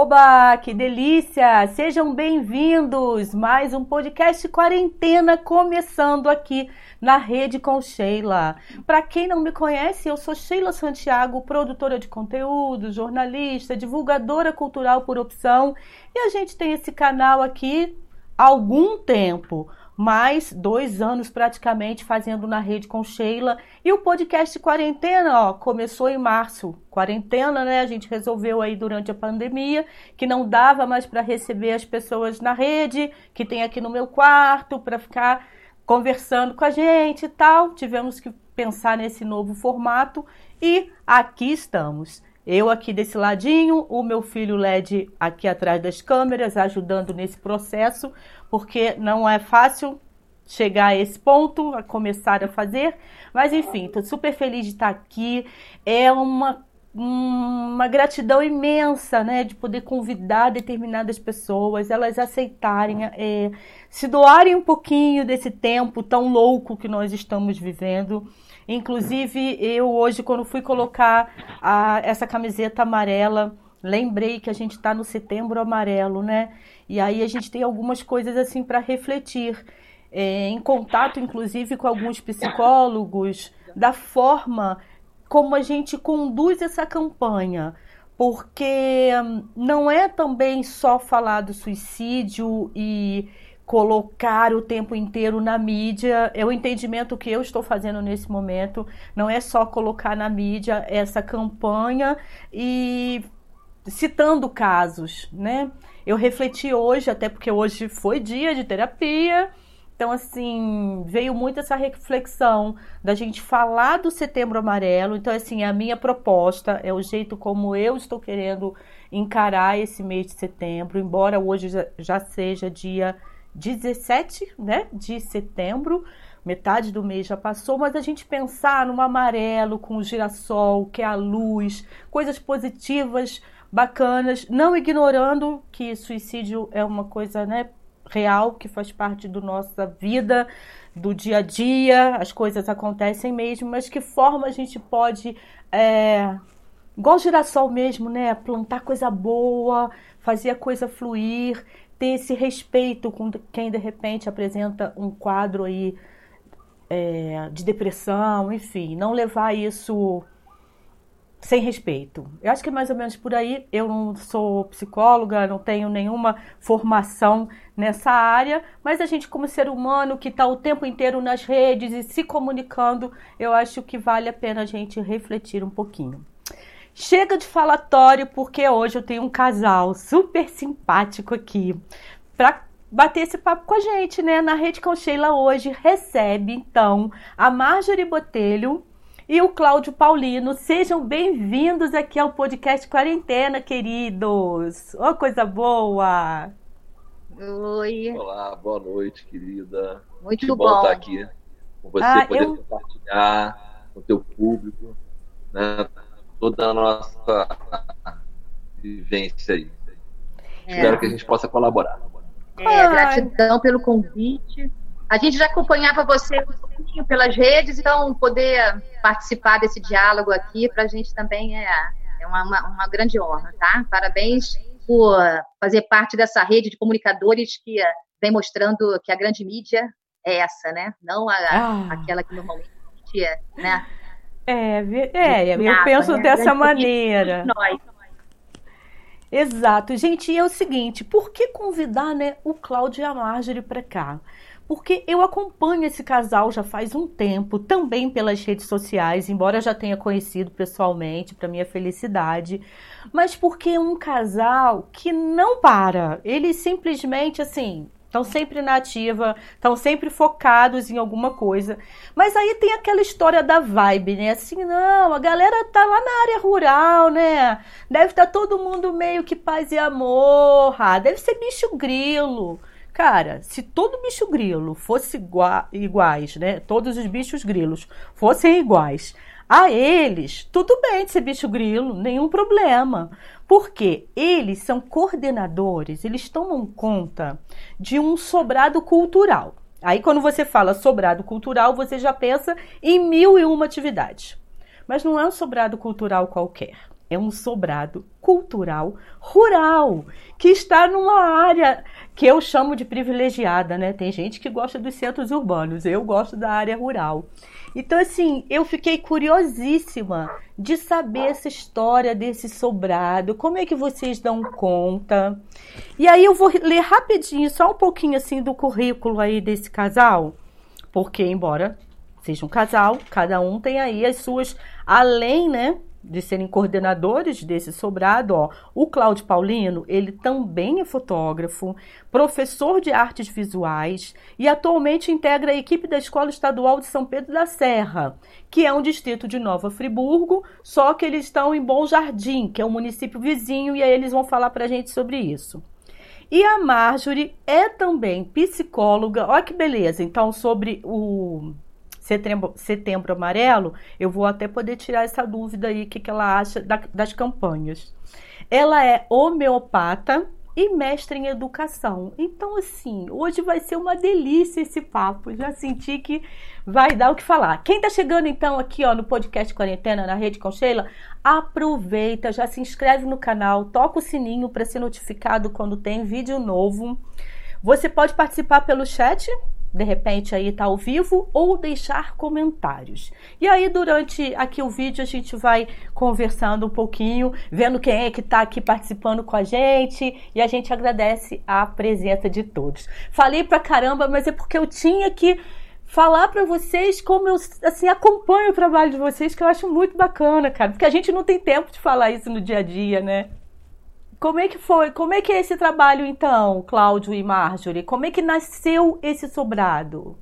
Oba, que delícia! Sejam bem-vindos! Mais um podcast quarentena começando aqui na Rede com Sheila. Para quem não me conhece, eu sou Sheila Santiago, produtora de conteúdo, jornalista, divulgadora cultural por opção, e a gente tem esse canal aqui há algum tempo mais dois anos praticamente fazendo na rede com Sheila. E o podcast Quarentena, ó, começou em março. Quarentena, né? A gente resolveu aí durante a pandemia que não dava mais para receber as pessoas na rede, que tem aqui no meu quarto, para ficar conversando com a gente e tal. Tivemos que pensar nesse novo formato e aqui estamos. Eu aqui desse ladinho, o meu filho LED aqui atrás das câmeras, ajudando nesse processo, porque não é fácil chegar a esse ponto, a começar a fazer. Mas enfim, estou super feliz de estar aqui. É uma, uma gratidão imensa, né, de poder convidar determinadas pessoas, elas aceitarem, é, se doarem um pouquinho desse tempo tão louco que nós estamos vivendo. Inclusive, eu hoje, quando fui colocar a, essa camiseta amarela, lembrei que a gente está no setembro amarelo, né? E aí a gente tem algumas coisas assim para refletir. É, em contato, inclusive, com alguns psicólogos, da forma como a gente conduz essa campanha. Porque hum, não é também só falar do suicídio e colocar o tempo inteiro na mídia. É o entendimento que eu estou fazendo nesse momento. Não é só colocar na mídia essa campanha e citando casos, né? Eu refleti hoje, até porque hoje foi dia de terapia. Então, assim, veio muito essa reflexão da gente falar do setembro amarelo. Então, assim, a minha proposta é o jeito como eu estou querendo encarar esse mês de setembro, embora hoje já seja dia 17 né, de setembro, metade do mês já passou, mas a gente pensar no amarelo com o girassol, que é a luz, coisas positivas, bacanas, não ignorando que suicídio é uma coisa né, real, que faz parte da nossa vida, do dia a dia, as coisas acontecem mesmo, mas que forma a gente pode, é, igual girassol mesmo, né, plantar coisa boa, fazer a coisa fluir, ter esse respeito com quem de repente apresenta um quadro aí é, de depressão, enfim, não levar isso sem respeito. Eu acho que é mais ou menos por aí. Eu não sou psicóloga, não tenho nenhuma formação nessa área, mas a gente, como ser humano que está o tempo inteiro nas redes e se comunicando, eu acho que vale a pena a gente refletir um pouquinho. Chega de falatório, porque hoje eu tenho um casal super simpático aqui para bater esse papo com a gente, né? Na Rede com Sheila hoje recebe, então, a Marjorie Botelho e o Cláudio Paulino. Sejam bem-vindos aqui ao podcast Quarentena, queridos. Ô, oh, coisa boa! Oi. Olá, boa noite, querida. Muito que bom. bom estar aqui com você, ah, poder eu... compartilhar com o teu público, né? toda a nossa vivência aí. É. Espero que a gente possa colaborar. É, gratidão pelo convite. A gente já acompanhava você um pouquinho pelas redes, então poder participar desse diálogo aqui para a gente também é, é uma, uma, grande honra, tá? Parabéns por fazer parte dessa rede de comunicadores que vem mostrando que a grande mídia é essa, né? Não a, ah. aquela que normalmente é, né? É, é, eu penso né? dessa maneira. Nós. Exato. Gente, e é o seguinte, por que convidar né, o Cláudio e a Marjorie para cá? Porque eu acompanho esse casal já faz um tempo, também pelas redes sociais, embora já tenha conhecido pessoalmente, para minha felicidade, mas porque é um casal que não para. Eles simplesmente assim, Estão sempre na ativa, estão sempre focados em alguma coisa. Mas aí tem aquela história da vibe, né? Assim, não, a galera tá lá na área rural, né? Deve estar tá todo mundo meio que paz e amor. Ah, deve ser bicho grilo. Cara, se todo bicho grilo fosse igua iguais, né? Todos os bichos grilos fossem iguais a eles, tudo bem de ser bicho grilo, nenhum problema. Porque eles são coordenadores, eles tomam conta de um sobrado cultural. Aí, quando você fala sobrado cultural, você já pensa em mil e uma atividades. Mas não é um sobrado cultural qualquer. é um sobrado cultural rural que está numa área que eu chamo de privilegiada, né? Tem gente que gosta dos centros urbanos, eu gosto da área rural. Então, assim, eu fiquei curiosíssima de saber essa história desse sobrado, como é que vocês dão conta. E aí eu vou ler rapidinho, só um pouquinho assim do currículo aí desse casal, porque embora seja um casal, cada um tem aí as suas, além, né, de serem coordenadores desse sobrado, ó, o Cláudio Paulino, ele também é fotógrafo, professor de artes visuais e atualmente integra a equipe da Escola Estadual de São Pedro da Serra, que é um distrito de Nova Friburgo, só que eles estão em Bom Jardim, que é um município vizinho, e aí eles vão falar para a gente sobre isso. E a Marjorie é também psicóloga, olha que beleza, então sobre o Setembro, Setembro Amarelo, eu vou até poder tirar essa dúvida aí, o que, que ela acha da, das campanhas. Ela é homeopata e mestre em educação. Então, assim, hoje vai ser uma delícia esse papo. Já senti que vai dar o que falar. Quem tá chegando então aqui, ó, no podcast Quarentena na Rede com Sheila, aproveita, já se inscreve no canal, toca o sininho para ser notificado quando tem vídeo novo. Você pode participar pelo chat de repente aí tá ao vivo ou deixar comentários. E aí durante aqui o vídeo a gente vai conversando um pouquinho, vendo quem é que tá aqui participando com a gente e a gente agradece a presença de todos. Falei pra caramba, mas é porque eu tinha que falar para vocês como eu assim acompanho o trabalho de vocês, que eu acho muito bacana, cara, porque a gente não tem tempo de falar isso no dia a dia, né? Como é que foi? Como é que é esse trabalho então, Cláudio e Marjorie? Como é que nasceu esse sobrado?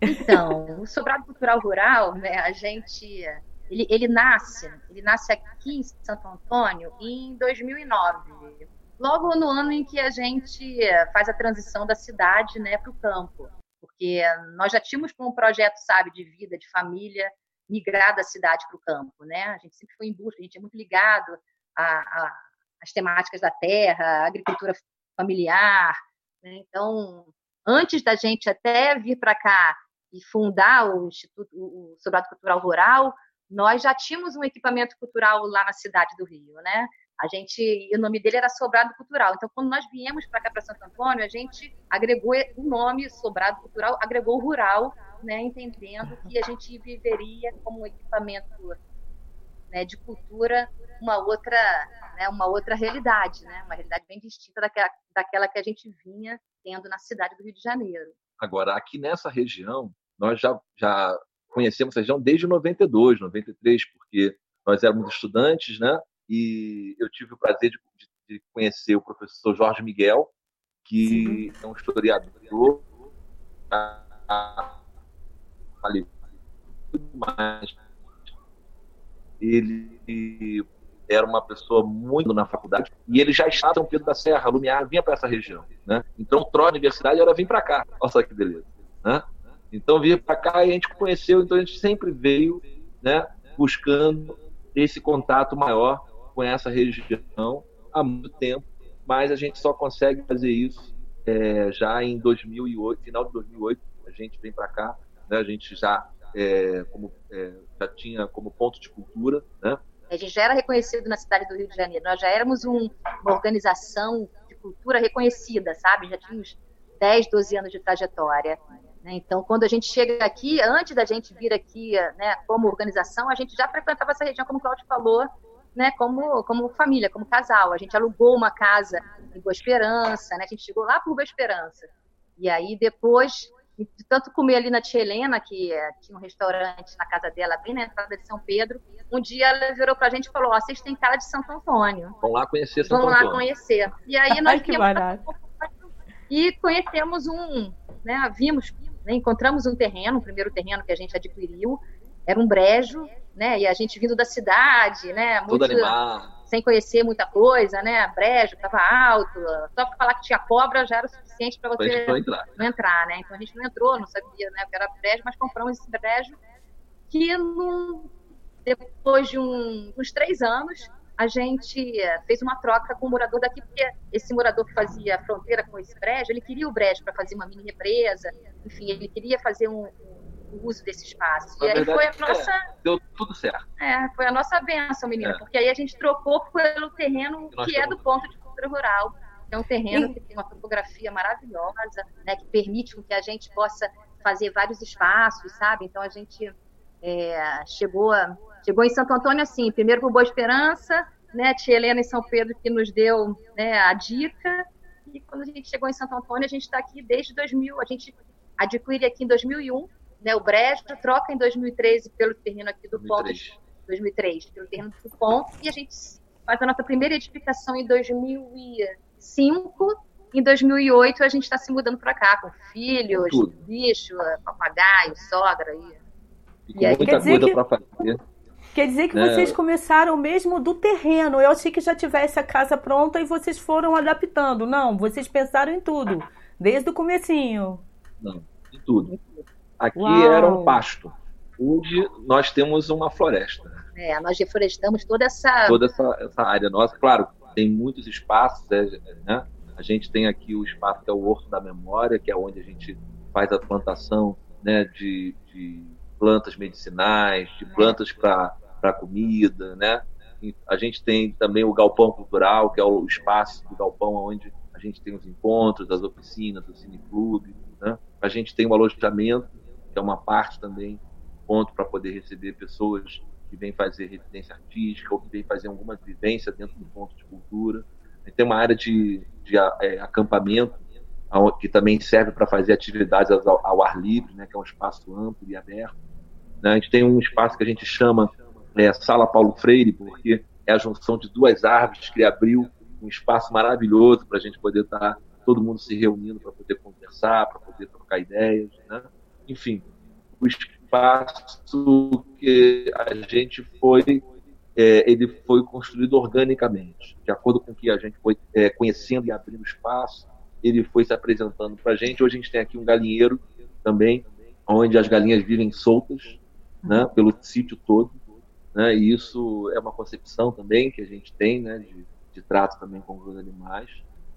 Então, o sobrado cultural rural, né, a gente ele, ele nasce, ele nasce aqui em Santo Antônio em 2009, logo no ano em que a gente faz a transição da cidade, né, para o campo, porque nós já tínhamos um projeto, sabe, de vida, de família, migrar da cidade para o campo, né? A gente sempre foi em busca, a gente é muito ligado a, a as temáticas da terra, agricultura familiar. Né? Então, antes da gente até vir para cá e fundar o Instituto o Sobrado Cultural Rural, nós já tínhamos um equipamento cultural lá na cidade do Rio, né? A gente, o nome dele era Sobrado Cultural. Então, quando nós viemos para cá para Santo Antônio, a gente agregou o nome Sobrado Cultural, agregou o rural, né? Entendendo que a gente viveria como um equipamento né, de cultura uma outra, né, uma outra realidade, né, uma realidade bem distinta daquela, daquela que a gente vinha tendo na cidade do Rio de Janeiro. Agora, aqui nessa região, nós já, já conhecemos a região desde 92, 93, porque nós éramos estudantes, né? E eu tive o prazer de, de conhecer o professor Jorge Miguel, que Sim. é um historiador ali mais ele era uma pessoa muito na faculdade e ele já estava em São Pedro da Serra, Lumiar, vinha para essa região, né? Então, o a universidade era vir para cá. Olha só que beleza, né? Então, vinha para cá e a gente conheceu, então a gente sempre veio, né, buscando esse contato maior com essa região há muito tempo, mas a gente só consegue fazer isso é, já em 2008, final de 2008, a gente vem para cá, né? A gente já é, como é, já tinha como ponto de cultura, né? A gente já era reconhecido na cidade do Rio de Janeiro. Nós já éramos um, uma organização de cultura reconhecida, sabe? Já tínhamos 10, 12 anos de trajetória. Né? Então, quando a gente chega aqui, antes da gente vir aqui né, como organização, a gente já frequentava essa região, como o Claudio falou, né, como, como família, como casal. A gente alugou uma casa em Boa Esperança, né? a gente chegou lá por Boa Esperança. E aí, depois, de tanto comer ali na tia Helena, que é, tinha um restaurante na casa dela, bem na entrada de São Pedro, um dia ela virou pra gente e falou, ó, vocês têm cara de Santo Antônio. Vão lá conhecer Santo Vão Antônio. lá conhecer. E aí nós viemos e conhecemos um, né, vimos, né, encontramos um terreno, o primeiro terreno que a gente adquiriu, era um brejo, né, e a gente vindo da cidade, né, muito... Tudo animado sem conhecer muita coisa, né? Brejo estava alto, só para falar que tinha cobra já era o suficiente para você não entrar. não entrar, né? Então a gente não entrou, não sabia, né? Que era brejo, mas compramos esse brejo que depois de um, uns três anos a gente eh, fez uma troca com o morador daqui, porque esse morador que fazia fronteira com esse brejo, ele queria o brejo para fazer uma mini represa, enfim, ele queria fazer um, o uso desse espaço. Na e aí verdade, foi a é, nossa. É, deu tudo certo. É, foi a nossa benção, menina, é. porque aí a gente trocou pelo terreno que, que é do ponto de cultura rural. É um terreno e... que tem uma topografia maravilhosa, né, que permite que a gente possa fazer vários espaços, sabe? Então a gente é, chegou, chegou em Santo Antônio assim, primeiro por Boa Esperança, né, tia Helena em São Pedro que nos deu né, a dica, e quando a gente chegou em Santo Antônio, a gente está aqui desde 2000, a gente adquire aqui em 2001, né, o Brejo troca em 2013 pelo terreno aqui do 2003. Ponto, 2003, pelo terreno do Ponto, e a gente faz a nossa primeira edificação em 2005, em 2008 a gente está se mudando para cá, com filhos, com bicho, papagaio, sogra. E, e com e aí, muita coisa para fazer. Quer dizer que né? vocês começaram mesmo do terreno. Eu achei que já tivesse a casa pronta e vocês foram adaptando. Não, vocês pensaram em tudo, desde o comecinho. Não, em tudo. Aqui Uau. era um pasto. Hoje nós temos uma floresta. É, nós reflorestamos toda essa... Toda essa, essa área nossa. Claro, tem muitos espaços, é, né? A gente tem aqui o espaço que é o Horto da Memória, que é onde a gente faz a plantação né, de, de plantas medicinais, de plantas para comida, né? A gente tem também o galpão cultural, que é o espaço do galpão onde a gente tem os encontros, as oficinas, o cineclube, né? A gente tem o alojamento, que é uma parte também, ponto para poder receber pessoas que vêm fazer residência artística ou que vêm fazer alguma vivência dentro do ponto de cultura. Tem uma área de, de é, acampamento, que também serve para fazer atividades ao, ao, ar livre, né, que é um espaço amplo e aberto. Né? A gente tem um espaço que a gente chama é, Sala Paulo Freire, porque é a junção de duas árvores que abriu um espaço maravilhoso para a gente poder estar tá todo mundo se reunindo para poder conversar, para poder trocar ideias, né? Enfim, o espaço que a gente foi, é, ele foi construído organicamente, de acordo com que a gente foi é, conhecendo e abrindo espaço, ele foi se apresentando para a gente. Hoje a gente tem aqui um galinheiro também, onde as galinhas vivem soltas, né, pelo sítio todo né? E isso é uma concepção também que a gente tem, né? De, de trato também com os animais.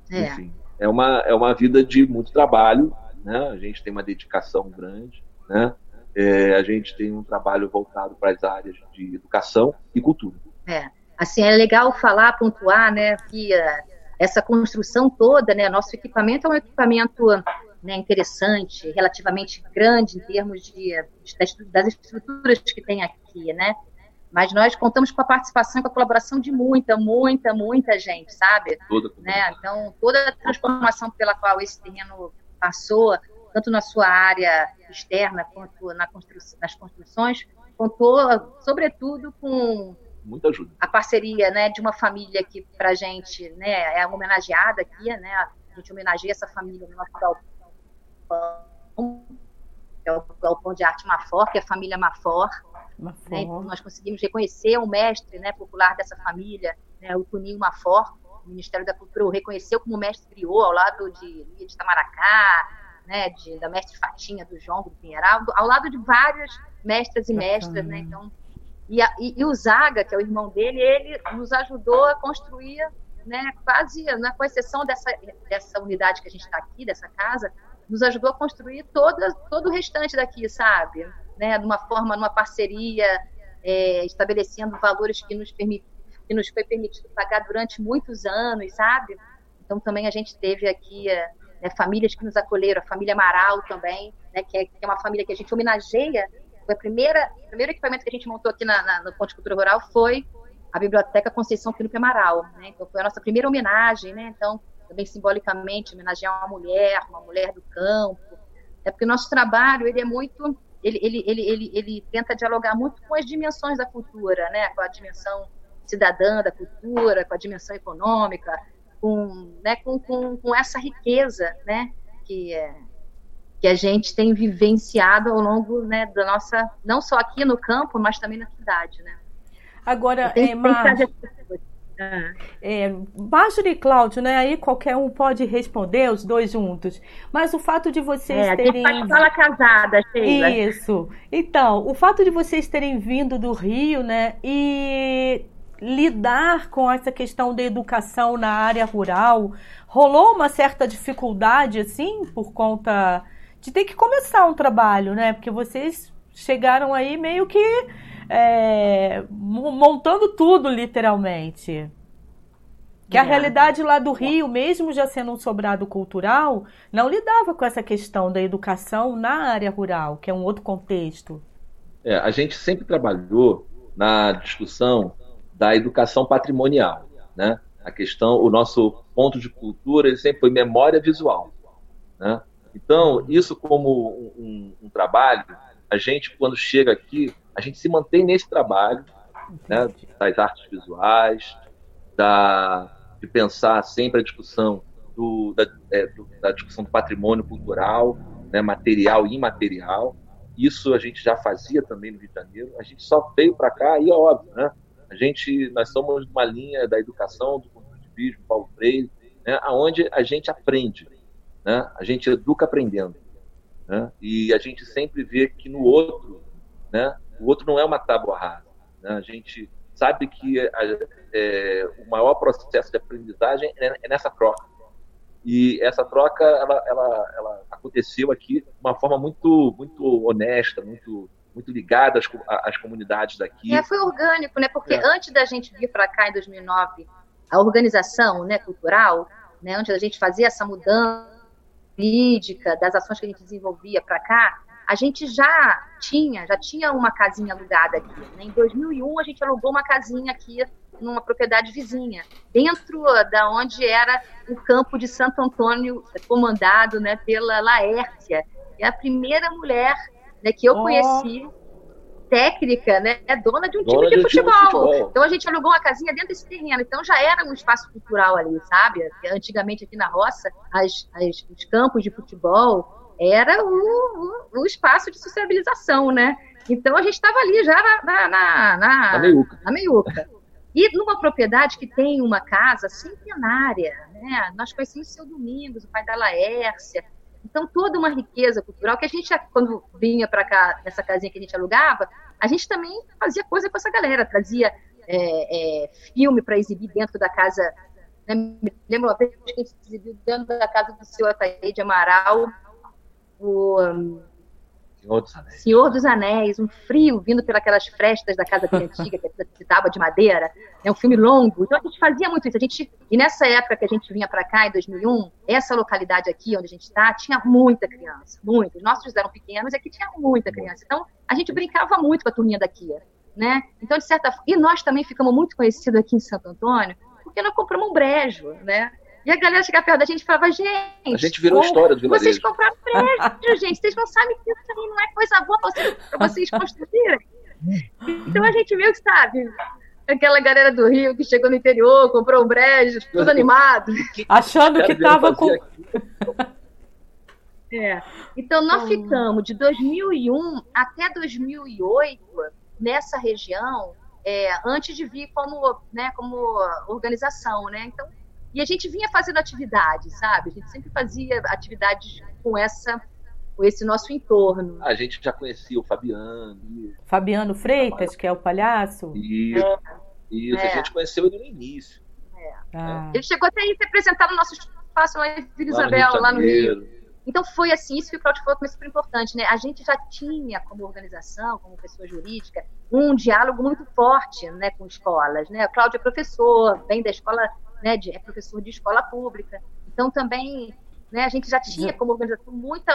É. Enfim, é uma, é uma vida de muito trabalho, né? A gente tem uma dedicação grande, né? É, a gente tem um trabalho voltado para as áreas de educação e cultura. É, assim, é legal falar, pontuar, né, que uh, essa construção toda, né, nosso equipamento é um equipamento né, interessante, relativamente grande em termos de, de, das estruturas que tem aqui, né, mas nós contamos com a participação e com a colaboração de muita, muita, muita gente, sabe? Toda né? Então, toda a transformação pela qual esse terreno passou, tanto na sua área externa quanto na constru nas construções, contou, sobretudo, com muita ajuda. A parceria, né, de uma família que para a gente, né, é homenageada aqui, né? A gente homenageia essa família no nosso galpão, é o galpão de arte Mafor, que é a família Mafor, né? Então, nós conseguimos reconhecer o mestre né, popular dessa família, né, o Tuninho Mafor, o Ministério da Cultura o reconheceu como mestre criou ao lado de Lia de Tamaracá, né, de, da mestre Fatinha, do João do Pinheiral, ao lado de vários mestres e mestras, né, então, e, a, e, e, o Zaga, que é o irmão dele, ele nos ajudou a construir, né, quase, na com exceção dessa, dessa unidade que a gente está aqui, dessa casa, nos ajudou a construir toda, todo o restante daqui, sabe? Né? Numa forma, numa parceria, é, estabelecendo valores que nos, permit, que nos foi permitido pagar durante muitos anos, sabe? Então também a gente teve aqui é, né, famílias que nos acolheram, a família Amaral também, né, que, é, que, é, uma família que a gente homenageia. Foi a primeira, o primeiro equipamento que a gente montou aqui na, na, no Ponto de Cultura Rural foi a Biblioteca Conceição Filipe Amaral. Né? Então foi a nossa primeira homenagem, né? Então também simbolicamente homenagear uma mulher, uma mulher do campo. É porque o nosso trabalho ele é muito, ele, ele, ele, ele, ele tenta dialogar muito com as dimensões da cultura, né? Com a dimensão cidadã da cultura, com a dimensão econômica, com, né, com, com, com essa riqueza, né? Que é, que a gente tem vivenciado ao longo né, da nossa, não só aqui no campo, mas também na cidade, né? Agora, tem, é, Mar... É, Marjorie e Cláudio, né? Aí qualquer um pode responder, os dois juntos. Mas o fato de vocês é, terem. A gente fala casada, Sheila. Isso. Então, o fato de vocês terem vindo do Rio, né? E lidar com essa questão da educação na área rural, rolou uma certa dificuldade, assim, por conta de ter que começar um trabalho, né? Porque vocês chegaram aí meio que é, montando tudo, literalmente. Que a é. realidade lá do Rio, mesmo já sendo um sobrado cultural, não lidava com essa questão da educação na área rural, que é um outro contexto. É, a gente sempre trabalhou na discussão da educação patrimonial, né? A questão, o nosso ponto de cultura ele sempre foi memória visual, né? Então isso como um, um, trabalho, a gente quando chega aqui, a gente se mantém nesse trabalho, né? Das artes visuais, da de pensar sempre a discussão do, da, é, do, da, discussão do patrimônio cultural, né, material e imaterial. Isso a gente já fazia também no Rio de Janeiro. A gente só veio para cá e é óbvio, né? A gente, nós somos uma linha da educação, do construtivismo, Paulo Freire, né, aonde a gente aprende, né? A gente educa aprendendo, né? E a gente sempre vê que no outro, né? O outro não é uma tábua rasa, né? A gente sabe que a, é, o maior processo de aprendizagem é, é, nessa troca. E essa troca, ela, ela, ela aconteceu aqui de uma forma muito, muito honesta, muito, muito ligada às, às comunidades daqui. É, foi orgânico, né? Porque é. antes da gente vir para cá em 2009, a organização né, cultural, né, antes da gente fazer essa mudança política das ações que a gente desenvolvia para cá, a gente já tinha, já tinha uma casinha alugada aqui. Né? Em 2001 a gente alugou uma casinha aqui numa propriedade vizinha, dentro da onde era o campo de Santo Antônio, comandado né, pela Laércia, é a primeira mulher né, que eu oh. conheci técnica, né, é dona de um dona time de, futebol. de, futebol. Então a gente alugou uma casinha dentro desse terreno. Então já era um espaço cultural ali, sabe? Antigamente aqui na roça, as, as, os campos de futebol era o, o, o espaço de sociabilização, né? Então a gente estava ali já na, na, na, na, meiuca. na meiuca. E numa propriedade que tem uma casa centenária, né? Nós conhecemos o seu Domingos, o pai da Laércia. Então, toda uma riqueza cultural que a gente, quando vinha para cá, nessa casinha que a gente alugava, a gente também fazia coisa com essa galera, trazia é, é, filme para exibir dentro da casa. Né? Me lembro uma vez que a gente exibiu dentro da casa do senhor Ataíde Amaral, o um, Senhor dos Anéis. Senhor dos Anéis, um frio vindo pelas frestas da casa bem antiga, que é de tábua de madeira, é um filme longo. Então a gente fazia muito isso. A gente, e nessa época que a gente vinha para cá, em 2001, essa localidade aqui onde a gente está, tinha muita criança, muita. Os nossos eram pequenos aqui tinha muita criança. Então a gente brincava muito com a turminha daqui, né? Então de certa e nós também ficamos muito conhecidos aqui em Santo Antônio porque nós compramos um brejo, né? E a galera chegava perto da gente e falava, gente. A gente virou história do vilarejo. Vocês compraram prédio, gente. Vocês não sabem que isso aí não é coisa boa para vocês, vocês construírem. Então a gente viu que, sabe, aquela galera do Rio que chegou no interior, comprou um brejo, tudo animado. Achando que tava com. É. Então nós ficamos de 2001 até 2008 nessa região, é, antes de vir como, né, como organização, né? Então e a gente vinha fazendo atividades, sabe? A gente sempre fazia atividades com essa com esse nosso entorno. A gente já conhecia o Fabiano. Fabiano Freitas, que é o palhaço? Isso. É. Isso, é. a gente conheceu ele no início. É. Ah. Ele chegou até a se apresentar no nosso espaço lá em Vila Isabel, lá no Rio. Então foi assim, isso que o Claudio falou que é super importante, né? A gente já tinha como organização, como pessoa jurídica, um diálogo muito forte, né, com escolas, né? O Cláudio é professor, vem da escola né, de, é professor de escola pública. Então, também, né, a gente já tinha como organização muita.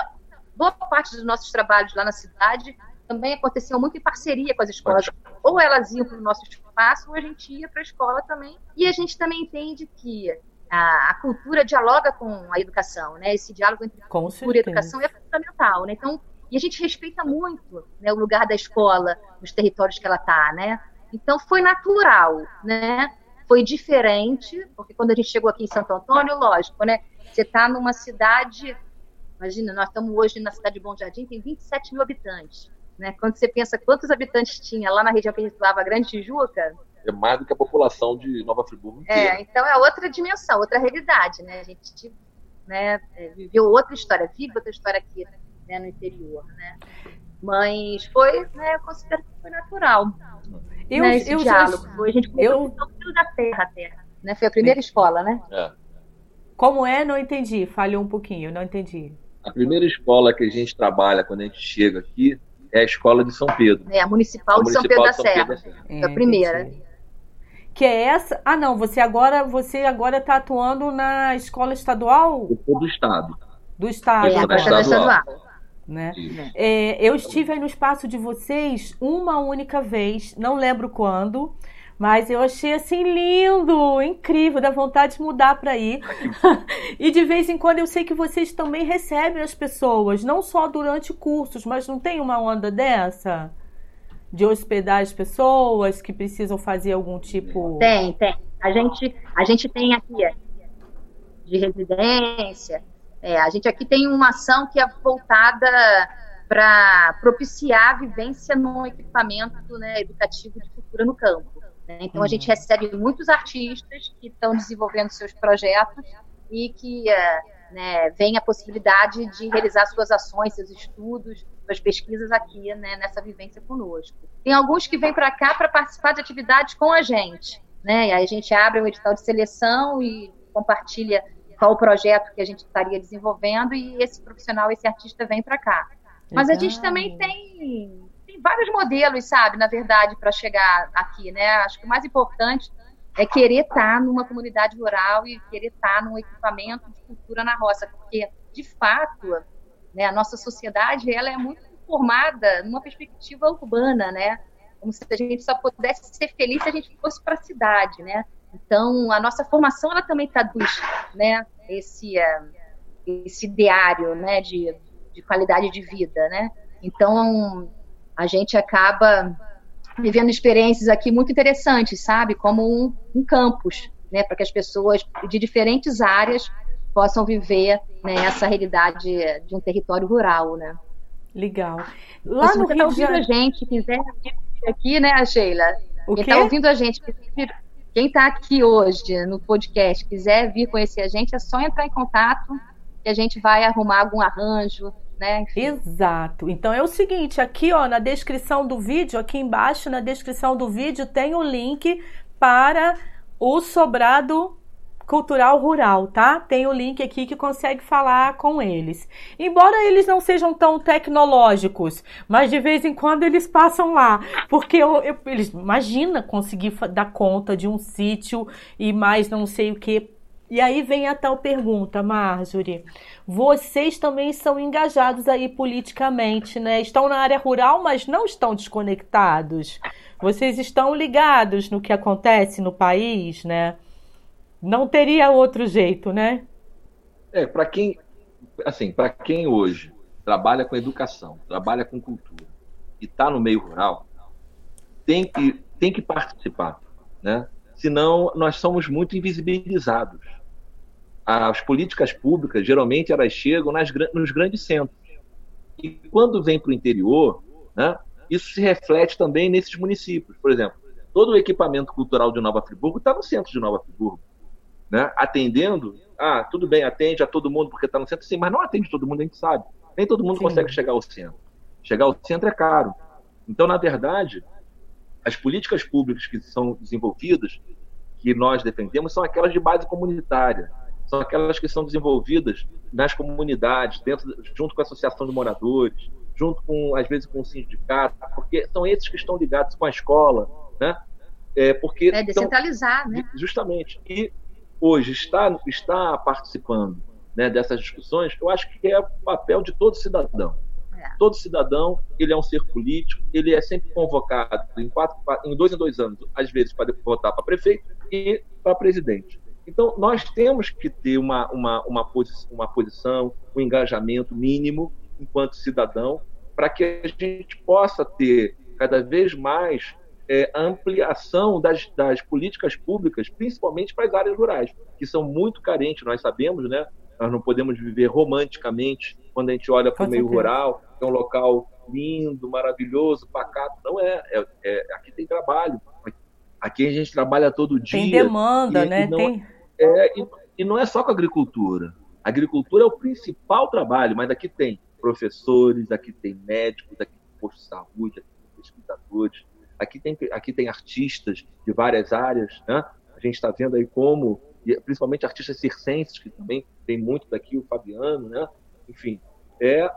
Boa parte dos nossos trabalhos lá na cidade também aconteciam muito em parceria com as escolas. Ou elas iam para o nosso espaço, ou a gente ia para a escola também. E a gente também entende que a, a, cultura dialoga com a educação, né? Esse diálogo entre com cultura certeza. e educação é fundamental, né? Então, e a gente respeita muito né, o lugar da escola nos territórios que ela está, né? Então foi natural, né? foi diferente, porque quando a gente chegou aqui em Santo Antônio, lógico, né? Você está numa cidade, imagina, nós estamos hoje na cidade de Bom Jardim, tem 27 mil habitantes. Né? Quando você pensa quantos habitantes tinha lá na região que a gente falava, Grande Tijuca. É mais do que a população de Nova Friburgo. Inteira. É, então é outra dimensão, outra realidade, né? A gente né, é, viveu outra história, vive outra história aqui né, no interior, né? Mas foi, né, eu considero que foi natural. Eu, né, esse eu diálogo. Já, a gente eu, da terra, terra. Né? Foi a primeira escola, né? É. Como é? Não entendi. Falhou um pouquinho, não entendi. A primeira escola que a gente trabalha quando a gente chega aqui é a escola de São Pedro. É, a Municipal, a de, São Pedro da Serra. É, a primeira. Que é essa? Ah, não, você agora você agora está atuando na escola estadual? do estado. Do estado. É, agora está estadual. Né? É, eu estive aí no espaço de vocês uma única vez, não lembro quando, mas eu achei assim lindo, incrível, dá vontade de mudar para ir. e de vez em quando eu sei que vocês também recebem as pessoas, não só durante cursos, mas não tem uma onda dessa? De hospedar as pessoas que precisam fazer algum tipo. Tem, tem. A gente, a gente tem aqui de residência. É, a gente aqui tem uma ação que é voltada para propiciar a vivência num equipamento né, educativo de cultura no campo. Né? Então, a gente uhum. recebe muitos artistas que estão desenvolvendo seus projetos e que é, né, vem a possibilidade de realizar suas ações, seus estudos, suas pesquisas aqui né, nessa vivência conosco. Tem alguns que vêm para cá para participar de atividades com a gente. Né? E aí a gente abre um edital de seleção e compartilha qual o projeto que a gente estaria desenvolvendo e esse profissional, esse artista vem para cá. Mas a gente também tem vários modelos, sabe, na verdade, para chegar aqui, né? Acho que o mais importante é querer estar numa comunidade rural e querer estar num equipamento de cultura na roça, porque, de fato, né, a nossa sociedade ela é muito formada numa perspectiva urbana, né? Como se a gente só pudesse ser feliz se a gente fosse para a cidade, né? Então, a nossa formação ela também traduz, né, esse uh, esse ideário, né, de, de qualidade de vida, né? Então, a gente acaba vivendo experiências aqui muito interessantes, sabe? Como um, um campus, né? Para que as pessoas de diferentes áreas possam viver né, essa realidade de um território rural, né? Legal. Lá Se no você está ouvindo a gente, quiser vir aqui, né, Sheila? O quem está ouvindo a gente, quem está aqui hoje no podcast, quiser vir conhecer a gente, é só entrar em contato que a gente vai arrumar algum arranjo, né? Enfim. Exato. Então é o seguinte, aqui ó, na descrição do vídeo, aqui embaixo na descrição do vídeo tem o link para o sobrado cultural rural, tá? Tem o link aqui que consegue falar com eles. Embora eles não sejam tão tecnológicos, mas de vez em quando eles passam lá, porque eu, eu, eles imagina conseguir dar conta de um sítio e mais não sei o que e aí vem a tal pergunta, Marjorie. Vocês também são engajados aí politicamente, né? Estão na área rural, mas não estão desconectados. Vocês estão ligados no que acontece no país, né? Não teria outro jeito, né? É, para quem assim, para quem hoje trabalha com educação, trabalha com cultura e está no meio rural, tem que tem que participar, né? Senão nós somos muito invisibilizados as políticas públicas, geralmente, elas chegam nas, nos grandes centros. E quando vem para o interior, né, isso se reflete também nesses municípios. Por exemplo, todo o equipamento cultural de Nova Friburgo está no centro de Nova Friburgo. Né, atendendo, ah, tudo bem, atende a todo mundo porque está no centro, sim, mas não atende todo mundo, a gente sabe. Nem todo mundo sim. consegue chegar ao centro. Chegar ao centro é caro. Então, na verdade, as políticas públicas que são desenvolvidas, que nós defendemos, são aquelas de base comunitária são aquelas que são desenvolvidas nas comunidades, dentro, junto com a associação de moradores, junto com, às vezes, com o sindicato, porque são esses que estão ligados com a escola, né? É, porque é descentralizar, né? Justamente. E hoje está, está participando né, dessas discussões, eu acho que é o papel de todo cidadão. É. Todo cidadão, ele é um ser político, ele é sempre convocado em, quatro, em dois em dois anos, às vezes para votar para prefeito e para presidente. Então, nós temos que ter uma, uma, uma, posi uma posição, um engajamento mínimo enquanto cidadão, para que a gente possa ter cada vez mais é, ampliação das, das políticas públicas, principalmente para as áreas rurais, que são muito carentes, nós sabemos, né? Nós não podemos viver romanticamente quando a gente olha para o meio rural, é um local lindo, maravilhoso, pacato. Não é, é, é, aqui tem trabalho. Aqui a gente trabalha todo dia. Tem demanda, e, né? E não, tem é, e, e não é só com a agricultura. A agricultura é o principal trabalho, mas aqui tem professores, aqui tem médicos, aqui tem posto de saúde, aqui tem pesquisadores, aqui tem, aqui tem artistas de várias áreas. Né? A gente está vendo aí como, principalmente artistas circenses, que também tem muito daqui, o Fabiano, né? enfim. é,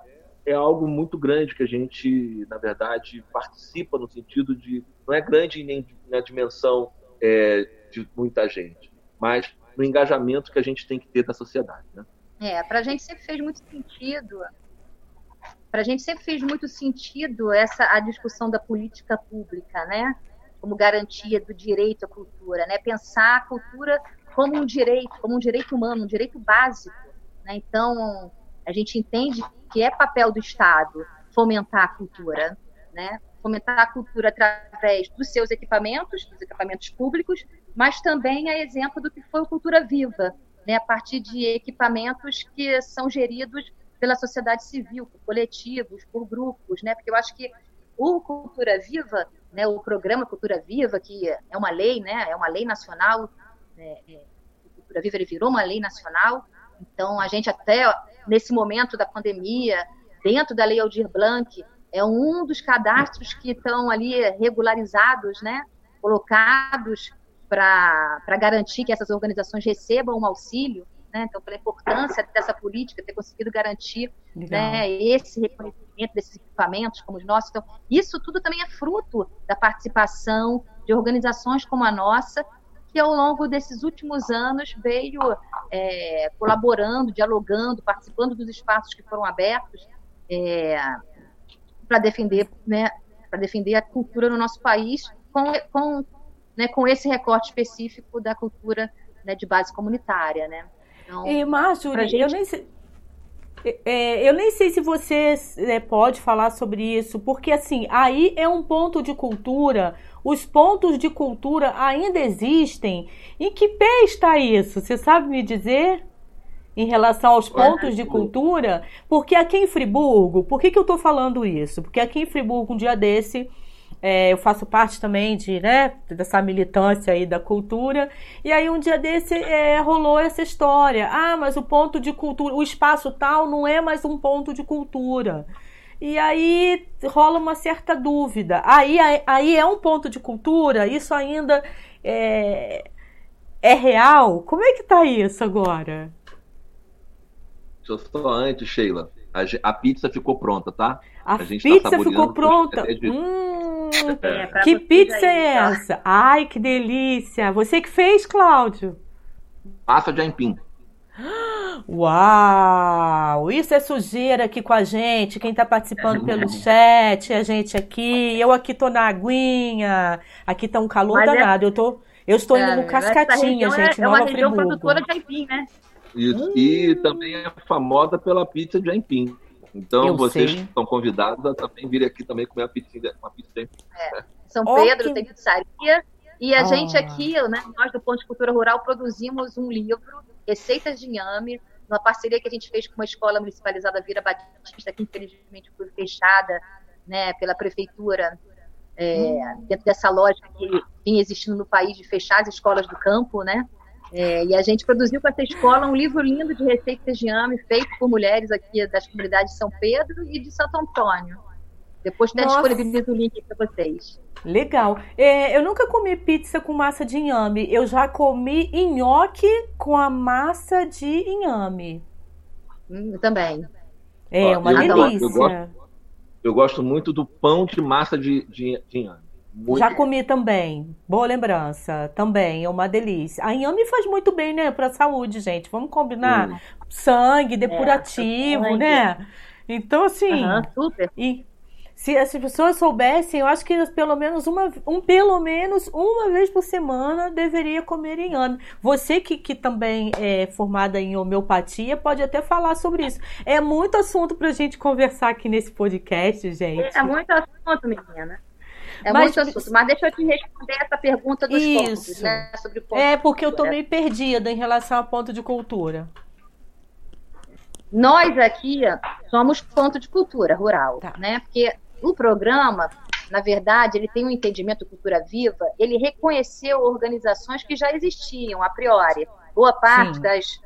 é algo muito grande que a gente, na verdade, participa no sentido de. Não é grande nem na dimensão é, de muita gente, mas no engajamento que a gente tem que ter da sociedade. Né? É, para a gente sempre fez muito sentido. Para a gente sempre fez muito sentido essa a discussão da política pública, né? Como garantia do direito à cultura, né? Pensar a cultura como um direito, como um direito humano, um direito básico. Né? Então, a gente entende que é papel do Estado fomentar a cultura, né? Fomentar a cultura através dos seus equipamentos, dos equipamentos públicos, mas também é exemplo do que foi o Cultura Viva, né? a partir de equipamentos que são geridos pela sociedade civil, por coletivos, por grupos, né? porque eu acho que o Cultura Viva, né, o programa Cultura Viva, que é uma lei, né, é uma lei nacional é, é, Cultura Viva ele virou uma lei nacional, então a gente até nesse momento da pandemia, dentro da Lei Aldir Blanc, é um dos cadastros que estão ali regularizados, né, colocados para garantir que essas organizações recebam um auxílio, né? Então, pela importância dessa política, ter conseguido garantir né, esse reconhecimento desses equipamentos como os nossos. Então, isso tudo também é fruto da participação de organizações como a nossa, que ao longo desses últimos anos veio é, colaborando, dialogando, participando dos espaços que foram abertos é, para defender, né, para defender a cultura no nosso país com, com, né, com esse recorte específico da cultura né, de base comunitária, né? Então, e Marjorie, gente... eu nem sei é, eu nem sei se você é, pode falar sobre isso, porque assim, aí é um ponto de cultura. Os pontos de cultura ainda existem. Em que pé está isso? Você sabe me dizer? Em relação aos pontos de cultura? Porque aqui em Friburgo, por que, que eu estou falando isso? Porque aqui em Friburgo, um dia desse, é, eu faço parte também de, né, dessa militância aí da cultura. E aí um dia desse é, rolou essa história. Ah, mas o ponto de cultura, o espaço tal não é mais um ponto de cultura. E aí rola uma certa dúvida. Aí, aí é um ponto de cultura? Isso ainda é, é real? Como é que tá isso agora? Só antes, Sheila. A, a, pizza ficou pronta, tá? A, a tá pizza tá ficou pronta. De... Hum, é, que pizza é tá? essa? Ai, que delícia! Você que fez, Cláudio? Massa de aipim. Uau! Isso é sujeira aqui com a gente. Quem está participando pelo chat, a gente aqui. Eu aqui tô na aguinha. Aqui tá um calor Mas é danado. É... Eu, tô, eu estou indo no Cascatinha, gente. É, é uma região Friburgo. produtora de aipim, né? Isso. Hum. E também é famosa pela pizza de aipim. Então eu vocês sei. estão convidados a também vir aqui também comer uma pizza, uma pizza de aipim. É. São Pedro okay. tem pizzaria. E a ah. gente aqui, né, nós do Ponto de Cultura Rural, produzimos um livro, Receitas de Inhame, uma parceria que a gente fez com uma escola municipalizada Vira Batista, que infelizmente foi fechada né, pela prefeitura, é, dentro dessa lógica que vinha existindo no país de fechar as escolas do campo, né? É, e a gente produziu com essa escola um livro lindo de receitas de ame, feito por mulheres aqui das comunidades de São Pedro e de Santo Antônio. Depois até disponibilizo o link para vocês. Legal. É, eu nunca comi pizza com massa de inhame. Eu já comi nhoque com a massa de inhame. Hum, também. É, uma eu, delícia. Eu gosto, eu gosto, muito do pão de massa de, de, de inhame. Muito já comi também. Boa lembrança. Também é uma delícia. A inhame faz muito bem, né, para a saúde, gente. Vamos combinar? Sangue, depurativo, é, né? Então, assim. Uhum, super. E, se as pessoas soubessem, eu acho que pelo menos uma, um, pelo menos uma vez por semana deveria comer inhame. Você que, que também é formada em homeopatia pode até falar sobre isso. É muito assunto para a gente conversar aqui nesse podcast, gente. É muito assunto, menina. É mas, muito assunto. Mas deixa eu te responder essa pergunta dos isso. pontos, né? Sobre ponto é, porque eu tô meio perdida em relação a ponto de cultura. Nós aqui somos ponto de cultura rural, tá. né? Porque o programa, na verdade, ele tem um entendimento cultura viva, ele reconheceu organizações que já existiam a priori. Boa parte Sim. das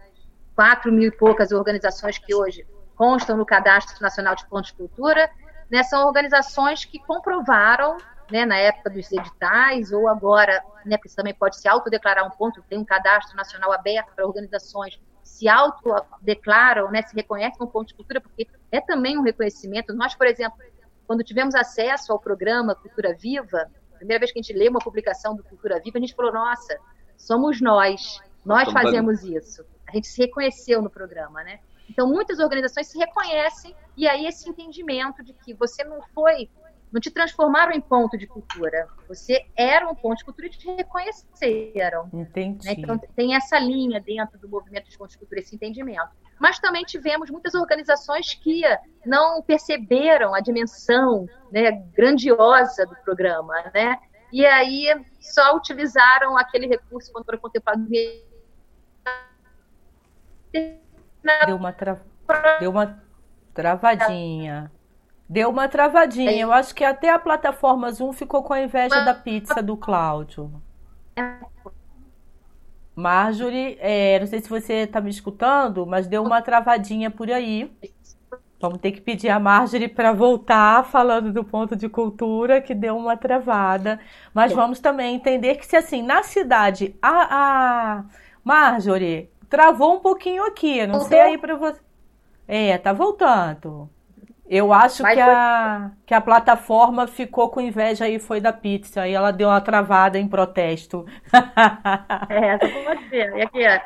quatro mil e poucas organizações que hoje constam no Cadastro Nacional de Pontos de Cultura, né, são organizações que comprovaram, né, na época dos editais, ou agora, né, porque também pode se autodeclarar um ponto, tem um cadastro nacional aberto para organizações se autodeclaram, né, se reconhecem como ponto de cultura, porque é também um reconhecimento. Nós, por exemplo, quando tivemos acesso ao programa Cultura Viva, primeira vez que a gente lê uma publicação do Cultura Viva, a gente falou, nossa, somos nós, nós fazemos isso. A gente se reconheceu no programa, né? Então, muitas organizações se reconhecem e aí esse entendimento de que você não foi não te transformaram em ponto de cultura. Você era um ponto de cultura e te reconheceram. Entendi. Né? Então tem essa linha dentro do movimento de pontos de cultura, esse entendimento. Mas também tivemos muitas organizações que não perceberam a dimensão né, grandiosa do programa, né? E aí só utilizaram aquele recurso quando foi contemplado. Deu uma, tra... Deu uma travadinha. Deu uma travadinha. É. Eu acho que até a plataforma Zoom ficou com a inveja da pizza do Cláudio. Marjorie, é, não sei se você está me escutando, mas deu uma travadinha por aí. Vamos ter que pedir a Marjorie para voltar falando do ponto de cultura, que deu uma travada. Mas vamos também entender que se assim, na cidade, a, a Marjorie travou um pouquinho aqui, não sei aí para você. É, tá voltando. Eu acho que a, que a plataforma ficou com inveja aí foi da pizza. Aí ela deu uma travada em protesto. É, só pode ser. E aqui, é.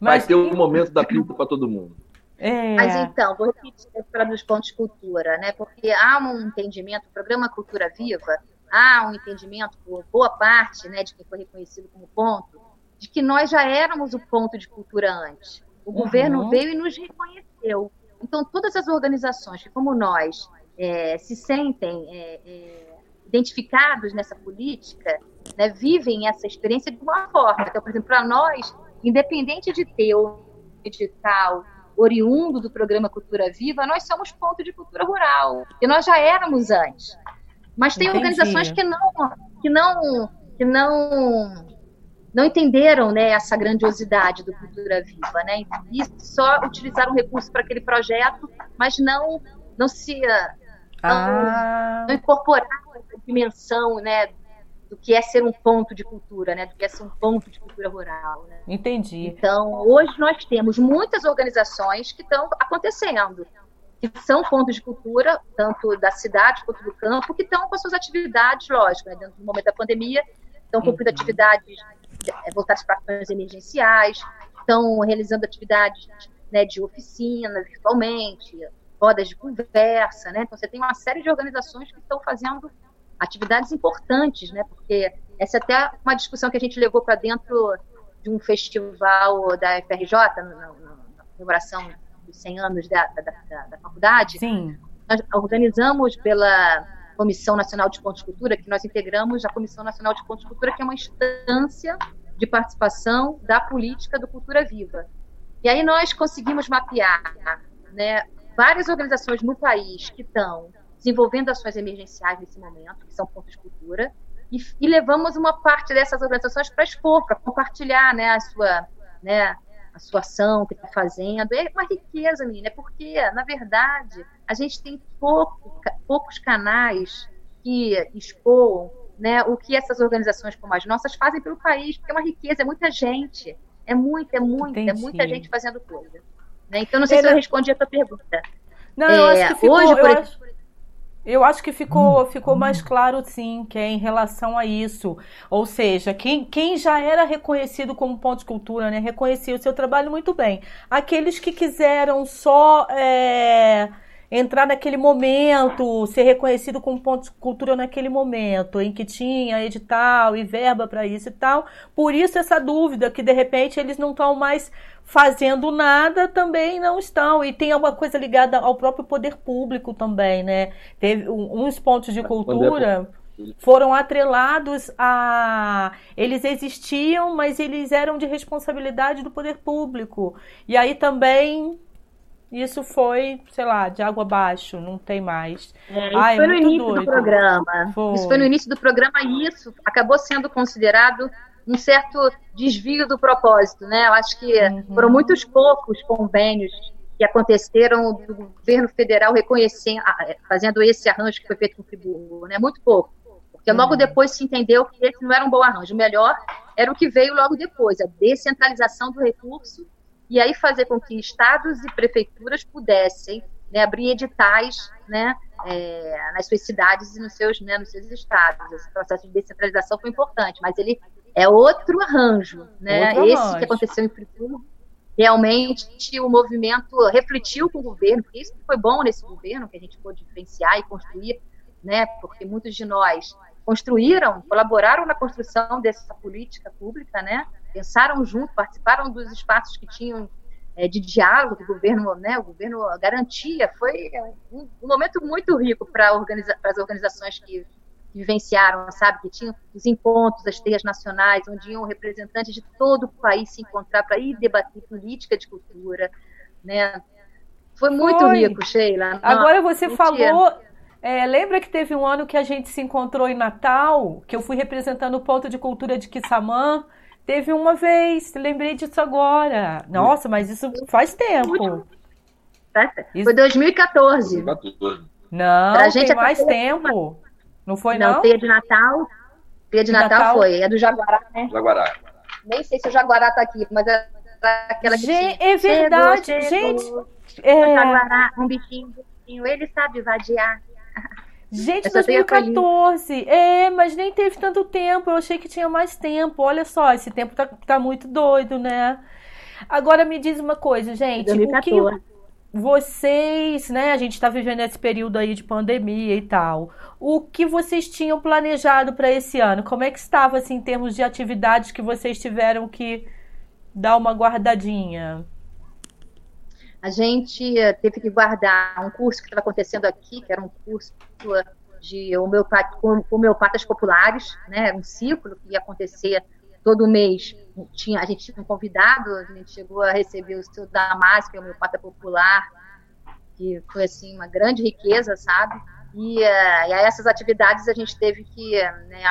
Mas, Vai ter um momento da pizza para todo mundo. É. Mas então, vou repetir para dos pontos de cultura, né? Porque há um entendimento, o programa Cultura Viva, há um entendimento por boa parte, né, de quem foi reconhecido como ponto, de que nós já éramos o ponto de cultura antes. O uhum. governo veio e nos reconheceu. Então, todas as organizações que, como nós, é, se sentem é, é, identificados nessa política, né, vivem essa experiência de uma forma. Então, por exemplo, para nós, independente de ter o digital oriundo do programa Cultura Viva, nós somos ponto de cultura rural, e nós já éramos antes. Mas tem Entendi. organizações que não, que não, que não não entenderam né, essa grandiosidade do Cultura Viva, né? E só utilizaram recursos para aquele projeto, mas não não se ah. não, não incorporaram essa dimensão, né, do que é ser um ponto de cultura, né, do que é ser um ponto de cultura rural. Né? Entendi. Então, hoje nós temos muitas organizações que estão acontecendo, que são pontos de cultura, tanto da cidade quanto do campo, que estão com as suas atividades, lógico, né, dentro do momento da pandemia, estão cumprindo uhum. atividades voltadas para ações emergenciais, estão realizando atividades né, de oficina virtualmente, rodas de conversa, né? Então você tem uma série de organizações que estão fazendo atividades importantes, né? Porque essa é até uma discussão que a gente levou para dentro de um festival da FRJ, na, na comemoração dos 100 anos da, da, da, da faculdade. Sim. Nós organizamos pela Comissão Nacional de Pontos Cultura, que nós integramos a Comissão Nacional de Pontos Cultura, que é uma instância de participação da política do Cultura Viva. E aí nós conseguimos mapear né, várias organizações no país que estão desenvolvendo ações emergenciais nesse momento, que são pontos de cultura, e, e levamos uma parte dessas organizações para expor, para compartilhar né, a, sua, né, a sua ação que está fazendo. É uma riqueza, menina, porque, na verdade, a gente tem pouco, poucos canais que expõem né, o que essas organizações como as nossas fazem pelo país, porque é uma riqueza, é muita gente, é muita, é muita, é muita gente fazendo coisa. Né? Então, não sei é, se eu respondi a tua pergunta. Não, é, eu acho que ficou, hoje, por... eu, acho, eu acho que ficou, hum, ficou mais hum. claro, sim, que é em relação a isso. Ou seja, quem, quem já era reconhecido como ponto de cultura, né, reconhecia o seu trabalho muito bem. Aqueles que quiseram só é, entrar naquele momento, ser reconhecido como ponto de cultura naquele momento, em que tinha edital e verba para isso e tal. Por isso essa dúvida que de repente eles não estão mais fazendo nada, também não estão. E tem alguma coisa ligada ao próprio poder público também, né? Teve uns pontos de cultura foram atrelados a. Eles existiam, mas eles eram de responsabilidade do poder público. E aí também isso foi, sei lá, de água abaixo, não tem mais. É, isso Ai, foi no início doido. do programa. Foi. Isso foi no início do programa e isso acabou sendo considerado um certo desvio do propósito, né? Eu acho que uhum. foram muitos poucos convênios que aconteceram do governo federal reconhecendo, fazendo esse arranjo que foi feito com o Friburgo, né? Muito pouco. Porque logo uhum. depois se entendeu que esse não era um bom arranjo. O melhor era o que veio logo depois, a descentralização do recurso e aí fazer com que estados e prefeituras pudessem né, abrir editais né, é, nas suas cidades e nos seus, né, nos seus estados. Esse processo de descentralização foi importante, mas ele é outro arranjo. Né? Outro Esse arranjo. que aconteceu em Friburgo, realmente o movimento refletiu com o governo, porque isso foi bom nesse governo, que a gente pôde diferenciar e construir, né, porque muitos de nós construíram, colaboraram na construção dessa política pública, né? Pensaram junto, participaram dos espaços que tinham é, de diálogo que o governo, né? O governo garantia. Foi um, um momento muito rico para organiza as organizações que, que vivenciaram, sabe? Que tinham os encontros, as teias nacionais, onde iam representantes de todo o país se encontrar para ir debater política de cultura, né? Foi muito Foi. rico, Sheila. Agora você falou é, lembra que teve um ano que a gente se encontrou em Natal, que eu fui representando o ponto de cultura de Kissamã? Teve uma vez, lembrei disso agora. Nossa, mas isso faz tempo. Foi 2014. Não, pra gente tem é mais tempo. Não foi, não? Não, teia de Natal. Teia de, de Natal, Natal, foi. É do Jaguará, né? Jaguará. Nem sei se o Jaguará tá aqui, mas é aquela que gente, É verdade, chegou, gente. Chegou. É... Jaguará, um bichinho, um bichinho, ele sabe vadiar. Gente, Essa 2014. É, mas nem teve tanto tempo. Eu achei que tinha mais tempo. Olha só, esse tempo tá, tá muito doido, né? Agora me diz uma coisa, gente. 2014. O que vocês, né? A gente está vivendo esse período aí de pandemia e tal. O que vocês tinham planejado para esse ano? Como é que estava assim, em termos de atividades que vocês tiveram que dar uma guardadinha? A gente eh, teve que guardar um curso que estava acontecendo aqui, que era um curso de homeopat, homeopatas populares, né? um ciclo que ia acontecer todo mês. Tinha, a gente tinha um convidado, a gente chegou a receber o seu Damasco, que é homeopata popular, que foi assim uma grande riqueza, sabe? E, uh, e aí essas atividades a gente teve que né,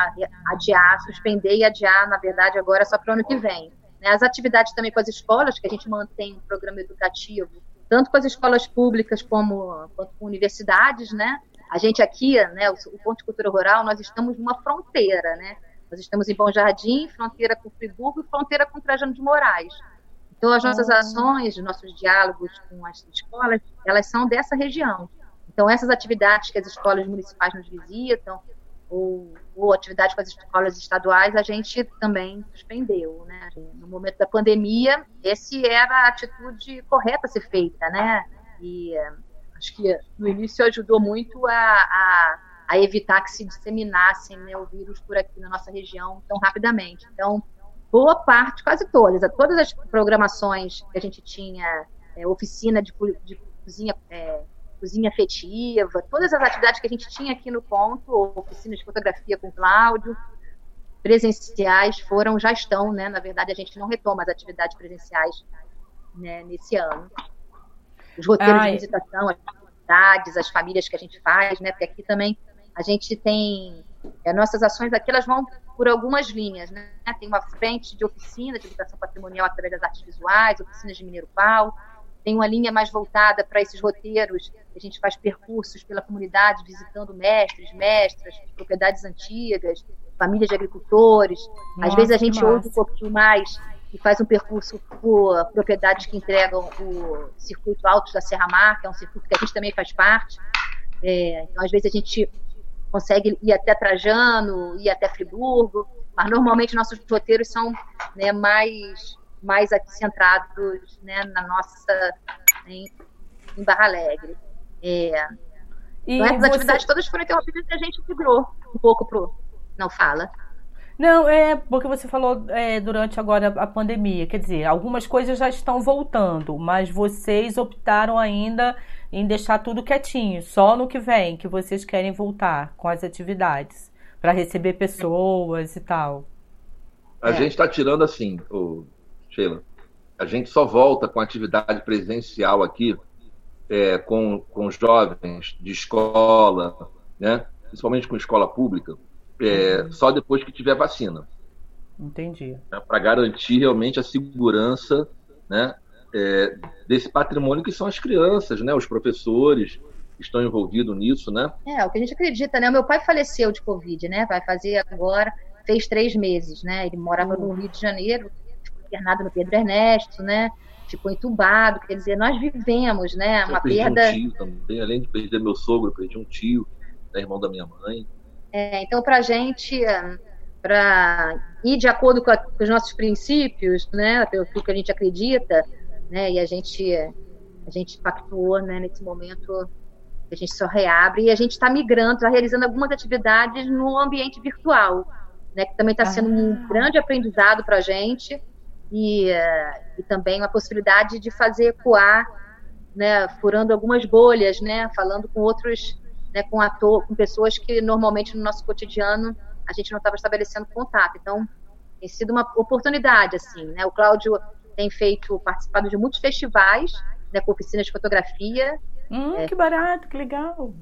adiar, suspender e adiar, na verdade, agora só para o ano que vem. Né? As atividades também com as escolas, que a gente mantém um programa educativo, tanto com as escolas públicas como quanto com universidades, né? A gente aqui, né, o, o Ponto de Cultura Rural, nós estamos numa fronteira, né? Nós estamos em Bom Jardim, fronteira com Friburgo e fronteira com Trajano de Moraes. Então, as nossas ah. ações, os nossos diálogos com as escolas, elas são dessa região. Então, essas atividades que as escolas municipais nos visitam, ou, ou atividade com as escolas estaduais, a gente também suspendeu, né? No momento da pandemia, esse era a atitude correta a ser feita, né? E eh, acho que no início ajudou muito a, a, a evitar que se disseminassem né, o vírus por aqui na nossa região tão rapidamente. Então, boa parte, quase todas, todas as programações que a gente tinha, é, oficina de, de cozinha é, cozinha afetiva, todas as atividades que a gente tinha aqui no ponto, oficinas de fotografia com Cláudio, presenciais foram, já estão, né? Na verdade, a gente não retoma as atividades presenciais né, nesse ano. Os roteiros Ai. de visitação, as atividades, as famílias que a gente faz, né? Porque aqui também a gente tem é, nossas ações aqui elas vão por algumas linhas, né? Tem uma frente de oficina de educação patrimonial através das artes visuais, oficinas de Mineiro Pau, tem uma linha mais voltada para esses roteiros, a gente faz percursos pela comunidade, visitando mestres, mestras, propriedades antigas, famílias de agricultores. Nossa, Às vezes a gente ouve um pouquinho mais e faz um percurso por propriedades que entregam o circuito Altos da Serra Mar, que é um circuito que a gente também faz parte. É, então, às vezes a gente consegue ir até Trajano, ir até Friburgo, mas normalmente nossos roteiros são né, mais mais aqui centrados né, na nossa em, em Barra Alegre. É, e então, essas você... atividades todas foram interrompidas e a gente migrou um pouco pro não fala. Não, é porque você falou é, durante agora a pandemia, quer dizer, algumas coisas já estão voltando, mas vocês optaram ainda em deixar tudo quietinho, só no que vem que vocês querem voltar com as atividades para receber pessoas e tal. A é. gente está tirando assim, o, Sheila. A gente só volta com atividade presencial aqui é, com, com jovens de escola, né? principalmente com escola pública, é, uhum. só depois que tiver vacina. Entendi. É, Para garantir realmente a segurança né, é, desse patrimônio que são as crianças, né, os professores que estão envolvidos nisso, né? É, o que a gente acredita, né? O meu pai faleceu de Covid, né? Vai fazer agora, fez três meses, né? Ele morava uhum. no Rio de Janeiro, internado no Pedro Ernesto, né? ficou entubado, quer dizer, nós vivemos, né, uma eu perdi perda. Um tio também, além de perder meu sogro, perdi um tio, né, irmão da minha mãe. É, então, para a gente, para ir de acordo com, a, com, os nossos princípios, né, pelo que a gente acredita, né, e a gente a gente pactuou, né, nesse momento a gente só reabre e a gente está migrando, está realizando algumas atividades no ambiente virtual, né, que também está sendo ah. um grande aprendizado para a gente e, uh, e também uma possibilidade de fazer ecoar, né, furando algumas bolhas, né, falando com outros, né, com ator, com pessoas que normalmente no nosso cotidiano a gente não estava estabelecendo contato. Então, tem sido uma oportunidade, assim, né? O Cláudio tem feito, participado de muitos festivais, né, com oficinas de fotografia. Hum, é, que barato, que legal.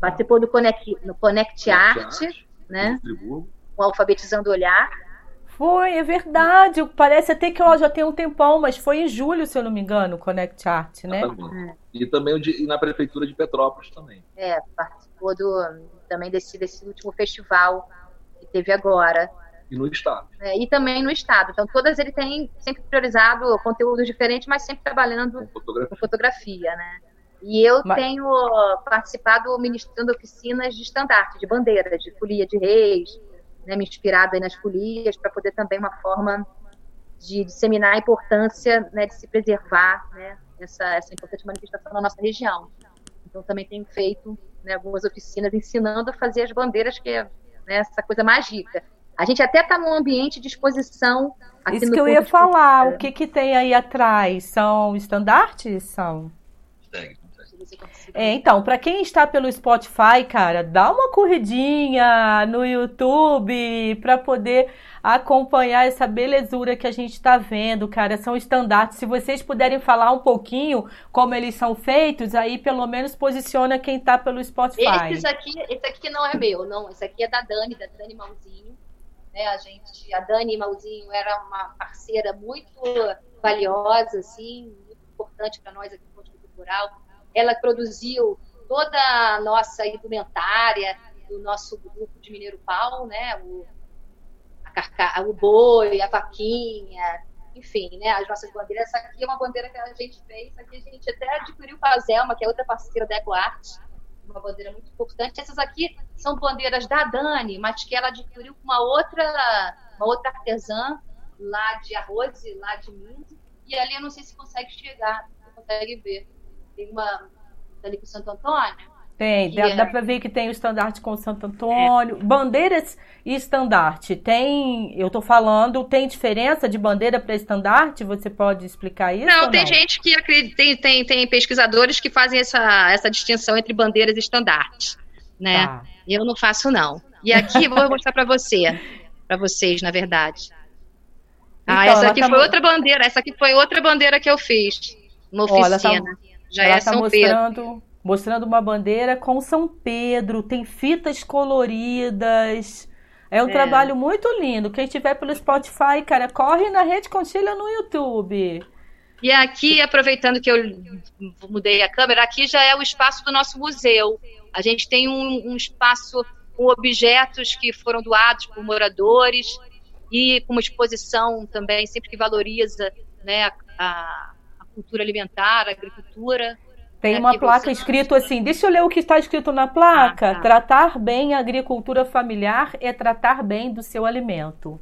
Participou do Connect, no Connect, Art, né? Com Alfabetizando Olhar. Foi, é verdade. Parece até que ó, já tem um tempão, mas foi em julho, se eu não me engano, o Connect Art, né? E também e na prefeitura de Petrópolis também. É, participou do, também desse, desse último festival que teve agora. E no estado. É, e também no estado. Então, todas ele tem sempre priorizado conteúdos diferentes, mas sempre trabalhando com fotografia, com fotografia né? E eu mas... tenho participado ministrando oficinas de estandarte, de bandeira, de folia de reis, né, me inspirado nas folias, para poder também uma forma de disseminar a importância né, de se preservar né, essa, essa importante manifestação na nossa região. Então, também tenho feito né, algumas oficinas ensinando a fazer as bandeiras, que é né, essa coisa mágica. A gente até está num ambiente de exposição. Aqui Isso que eu ia falar, o que, que tem aí atrás? São estandartes? São? É, então, para quem está pelo Spotify, cara, dá uma corridinha no YouTube para poder acompanhar essa belezura que a gente está vendo, cara. São estandartes. Se vocês puderem falar um pouquinho como eles são feitos, aí pelo menos posiciona quem está pelo Spotify. Esse aqui, esse aqui não é meu, não. Esse aqui é da Dani, da Dani Malzinho. Né, a gente, a Dani Malzinho era uma parceira muito valiosa, assim, muito importante para nós aqui no Ponto Cultural ela produziu toda a nossa indumentária do nosso grupo de Mineiro Pau, né? O, carca, o boi, a vaquinha, enfim, né? As nossas bandeiras. Essa aqui é uma bandeira que a gente fez, aqui a gente até adquiriu com a Zelma, que é outra parceira da EcoArt, uma bandeira muito importante. Essas aqui são bandeiras da Dani, mas que ela adquiriu com uma outra, uma outra artesã lá de arroz, lá de Minas, e ali eu não sei se consegue chegar, se consegue ver tem uma ali com o Santo Antônio. Tem, dá, é... dá para ver que tem o estandarte com o Santo Antônio. É. Bandeiras e estandarte, tem, eu tô falando, tem diferença de bandeira para estandarte? Você pode explicar isso? Não, tem não? gente que acredita, tem, tem, tem pesquisadores que fazem essa, essa distinção entre bandeiras e estandartes, né? Ah. Eu não faço não. E aqui vou mostrar para você, para vocês, na verdade. Ah, então, essa aqui tá... foi outra bandeira, essa aqui foi outra bandeira que eu fiz, uma tá oficina. tá... Já Ela é tá São mostrando, Pedro. mostrando uma bandeira com São Pedro, tem fitas coloridas. É um é. trabalho muito lindo. Quem estiver pelo Spotify, cara, corre na Rede Conchilha no YouTube. E aqui, aproveitando que eu mudei a câmera, aqui já é o espaço do nosso museu. A gente tem um, um espaço com objetos que foram doados por moradores e com uma exposição também, sempre que valoriza né, a, cultura alimentar, agricultura. Tem né, uma placa escrito assim, deixa eu ler o que está escrito na placa. Ah, tá. Tratar bem a agricultura familiar é tratar bem do seu alimento.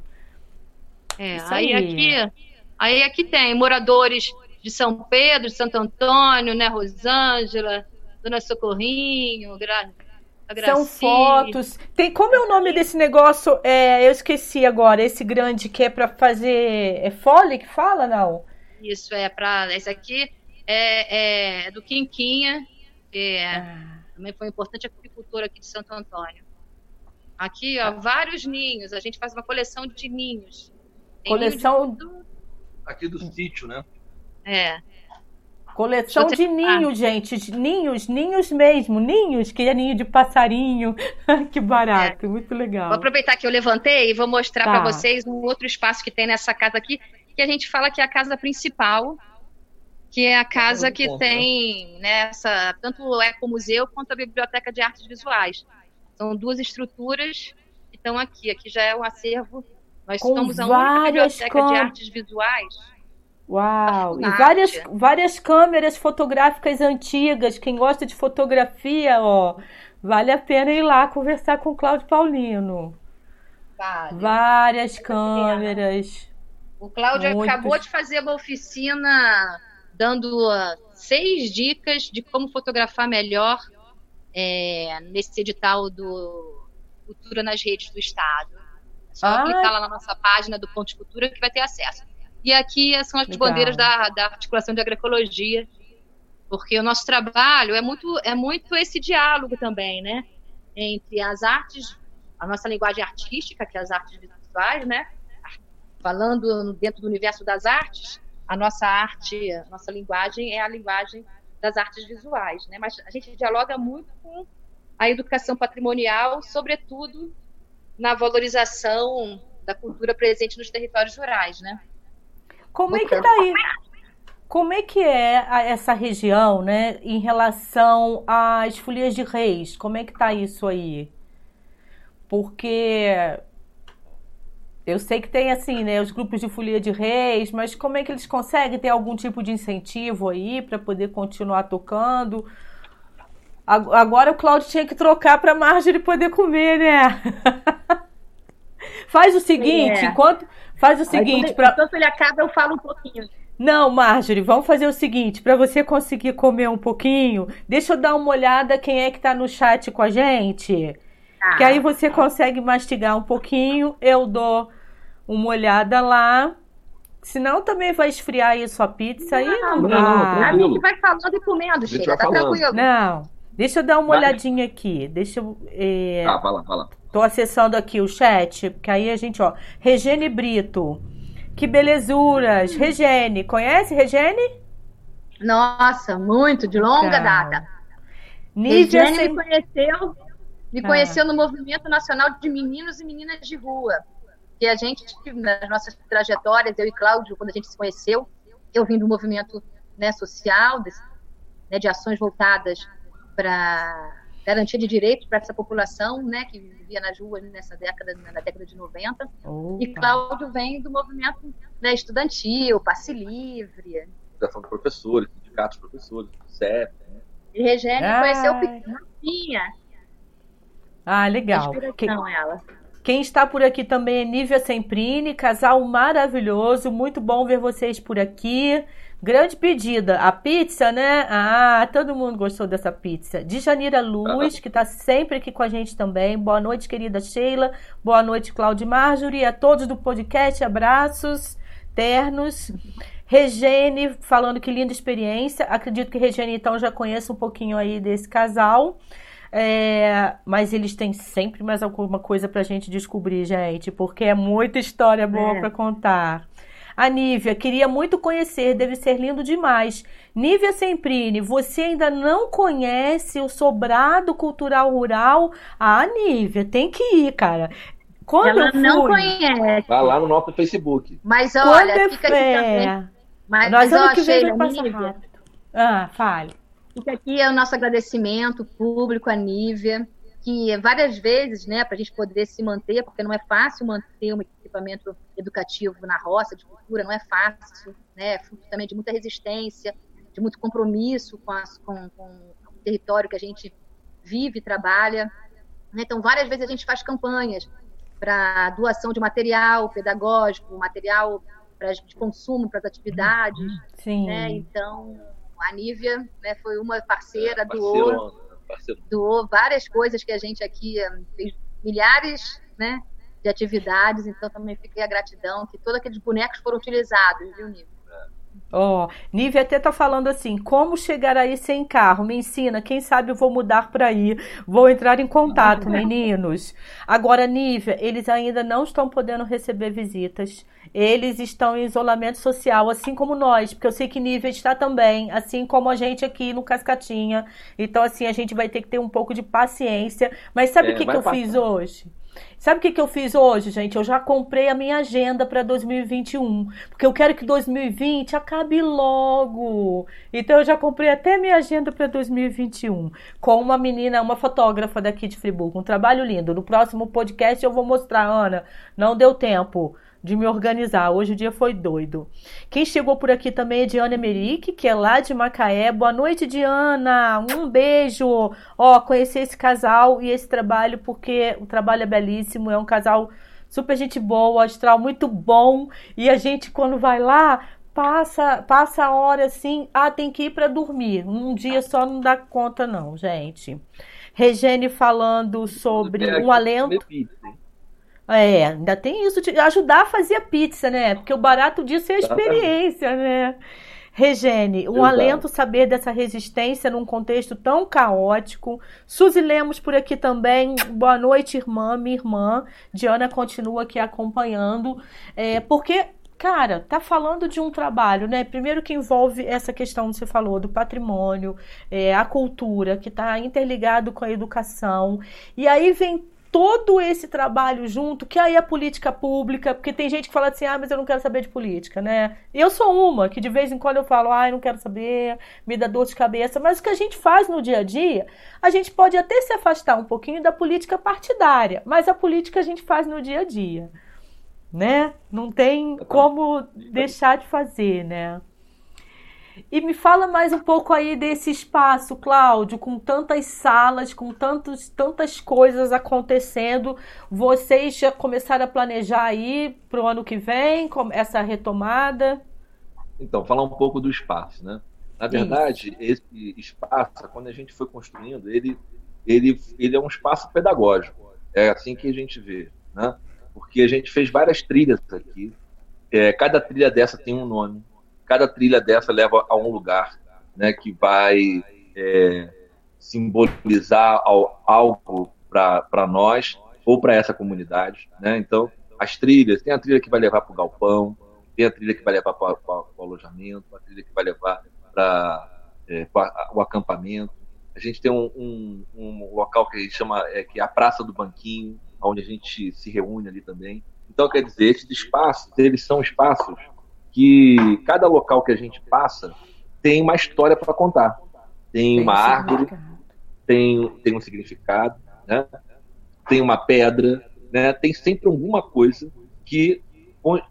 É, aí, aí, aqui, aí aqui tem moradores de São Pedro, de Santo Antônio, né, Rosângela, Dona Socorrinho, Gra... São fotos. Tem como é o nome desse negócio? É, eu esqueci agora. Esse grande que é para fazer é fole que fala não? Isso é para. Esse aqui é, é do Quinquinha, que é, ah. também foi importante apicultor aqui de Santo Antônio. Aqui, ó, vários ninhos. A gente faz uma coleção de ninhos. Tem coleção. Ninho de... Aqui do sítio, né? É. Coleção de ninhos, gente. Ninhos, ninhos mesmo. Ninhos, que é ninho de passarinho. que barato, é. muito legal. Vou aproveitar que eu levantei e vou mostrar tá. para vocês um outro espaço que tem nessa casa aqui, que a gente fala que é a casa principal, que é a casa que né? tem nessa né, tanto o ecomuseu quanto a biblioteca de artes visuais. São duas estruturas que estão aqui. Aqui já é o acervo. Nós Com estamos a única biblioteca com... de artes visuais Uau! E várias, várias câmeras fotográficas antigas. Quem gosta de fotografia, ó, vale a pena ir lá conversar com o Cláudio Paulino. Vale. Várias câmeras. O Cláudio Muitos. acabou de fazer uma oficina dando uh, seis dicas de como fotografar melhor é, nesse edital do Cultura nas Redes do Estado. É só ah. clicar lá na nossa página do Ponto de Cultura que vai ter acesso. E aqui são as Legal. bandeiras da, da articulação de agroecologia, porque o nosso trabalho é muito, é muito esse diálogo também, né? Entre as artes, a nossa linguagem artística, que é as artes visuais, né? Falando dentro do universo das artes, a nossa arte, a nossa linguagem é a linguagem das artes visuais, né? Mas a gente dialoga muito com a educação patrimonial, sobretudo na valorização da cultura presente nos territórios rurais, né? Como é que tá aí? Como é que é essa região, né, em relação às folias de reis? Como é que tá isso aí? Porque eu sei que tem assim, né, os grupos de folia de reis, mas como é que eles conseguem ter algum tipo de incentivo aí para poder continuar tocando? Agora o Claudio tinha que trocar para Marjorie poder comer, né? Faz o seguinte, é. enquanto faz o seguinte, para enquanto ele acaba eu falo um pouquinho. Não, Marjorie, vamos fazer o seguinte, para você conseguir comer um pouquinho, deixa eu dar uma olhada quem é que está no chat com a gente. Tá. Que aí você consegue mastigar um pouquinho, eu dou uma olhada lá. Senão também vai esfriar aí sua pizza aí. Não, não, não, a gente vai falando e comendo, chega, tá tranquilo. Não, deixa eu dar uma vai. olhadinha aqui. Deixa eu. É... Tá, vai lá, vai lá. Tô acessando aqui o chat, porque aí a gente, ó. Regene Brito. Que belezuras. Hum. Regene, conhece Regene? Nossa, muito, de longa tá. data. Nívia Regene sem... me conheceu, me ah. conheceu no Movimento Nacional de Meninos e Meninas de Rua que a gente, nas nossas trajetórias, eu e Cláudio, quando a gente se conheceu, eu vim do movimento né, social, desse, né, de ações voltadas para garantia de direitos para essa população né, que vivia nas ruas nessa década, na década de 90. Opa. E Cláudio vem do movimento né, estudantil, passe livre. Associação de professores, sindicatos de professores, CEP. Né? E Regênio conheceu o Piquinha. Ah, legal. Inspiração, que... ela. Quem está por aqui também é Nívia Semprini, casal maravilhoso, muito bom ver vocês por aqui. Grande pedida, a pizza, né? Ah, todo mundo gostou dessa pizza. De Janira Luz, que está sempre aqui com a gente também. Boa noite, querida Sheila. Boa noite, Cláudio Marjorie. A todos do podcast, abraços ternos. Regene, falando que linda experiência. Acredito que Regene, então, já conhece um pouquinho aí desse casal. É, mas eles têm sempre mais alguma coisa pra gente descobrir, gente, porque é muita história boa é. para contar. A Nívia, queria muito conhecer, deve ser lindo demais. Nívia Semprini, você ainda não conhece o Sobrado Cultural Rural? Ah, Nívia, tem que ir, cara. Quando Ela eu fui, não conhece. Vai lá no nosso Facebook. Mas olha, fica aqui também. Mas, Nós mas, ó, que vem vai passar rápido. Ah, fale. Fica aqui é o nosso agradecimento público à Nívia, que várias vezes, né, para a gente poder se manter, porque não é fácil manter um equipamento educativo na roça, de cultura, não é fácil, né, é fruto também de muita resistência, de muito compromisso com, com, com o território que a gente vive e trabalha. Né? Então, várias vezes a gente faz campanhas para doação de material pedagógico, material pra, de consumo para as atividades. Sim. Né? Então, a Nívia né, foi uma parceira, é, doou, doou várias coisas que a gente aqui eh, fez milhares né, de atividades, então também fiquei a gratidão que todos aqueles bonecos foram utilizados, viu, Nívia? Ó, oh, Nívia até tá falando assim: como chegar aí sem carro? Me ensina, quem sabe eu vou mudar para aí. Vou entrar em contato, meninos. Agora, Nívia, eles ainda não estão podendo receber visitas eles estão em isolamento social, assim como nós, porque eu sei que Nívia está também, assim como a gente aqui no Cascatinha. Então, assim, a gente vai ter que ter um pouco de paciência. Mas sabe o é, que, que eu passar. fiz hoje? Sabe o que, que eu fiz hoje, gente? Eu já comprei a minha agenda para 2021, porque eu quero que 2020 acabe logo. Então eu já comprei até minha agenda para 2021 com uma menina, uma fotógrafa daqui de Friburgo, um trabalho lindo. No próximo podcast eu vou mostrar, Ana. Não deu tempo de me organizar. Hoje o dia foi doido. Quem chegou por aqui também é Diana Emerick, que é lá de Macaé. Boa noite, Diana. Um beijo. Ó, conheci esse casal e esse trabalho porque o trabalho é belíssimo. É um casal super gente boa, astral muito bom. E a gente, quando vai lá, passa passa a hora assim. Ah, tem que ir para dormir. Um dia só não dá conta, não, gente. Regene falando sobre um alento. É, ainda tem isso de ajudar a fazer a pizza, né? Porque o barato disso é a experiência, né? Regene, um Exato. alento saber dessa resistência num contexto tão caótico. Suzy Lemos por aqui também. Boa noite, irmã, minha irmã. Diana continua aqui acompanhando. É, porque, cara, tá falando de um trabalho, né? Primeiro que envolve essa questão que você falou do patrimônio, é, a cultura, que está interligado com a educação. E aí vem todo esse trabalho junto, que aí é política pública, porque tem gente que fala assim, ah, mas eu não quero saber de política, né? Eu sou uma que de vez em quando eu falo, ah, eu não quero saber, me dá dor de cabeça, mas o que a gente faz no dia a dia, a gente pode até se afastar um pouquinho da política partidária, mas a política a gente faz no dia a dia, né? Não tem como deixar de fazer, né? E me fala mais um pouco aí desse espaço, Cláudio, com tantas salas, com tantos, tantas coisas acontecendo. Vocês já começaram a planejar aí para o ano que vem, essa retomada? Então, falar um pouco do espaço, né? Na verdade, Isso. esse espaço, quando a gente foi construindo, ele, ele, ele é um espaço pedagógico. É assim que a gente vê, né? Porque a gente fez várias trilhas aqui. É, cada trilha dessa tem um nome cada trilha dessa leva a um lugar né, que vai é, simbolizar algo para nós ou para essa comunidade. Né? Então, as trilhas, tem a trilha que vai levar para o galpão, tem a trilha que vai levar para o alojamento, a trilha que vai levar para é, o acampamento. A gente tem um, um, um local que a gente chama é, que é a Praça do Banquinho, onde a gente se reúne ali também. Então, quer dizer, esses espaços, eles são espaços que cada local que a gente passa tem uma história para contar. Tem, tem uma árvore, tem, tem um significado, né? tem uma pedra, né? tem sempre alguma coisa que,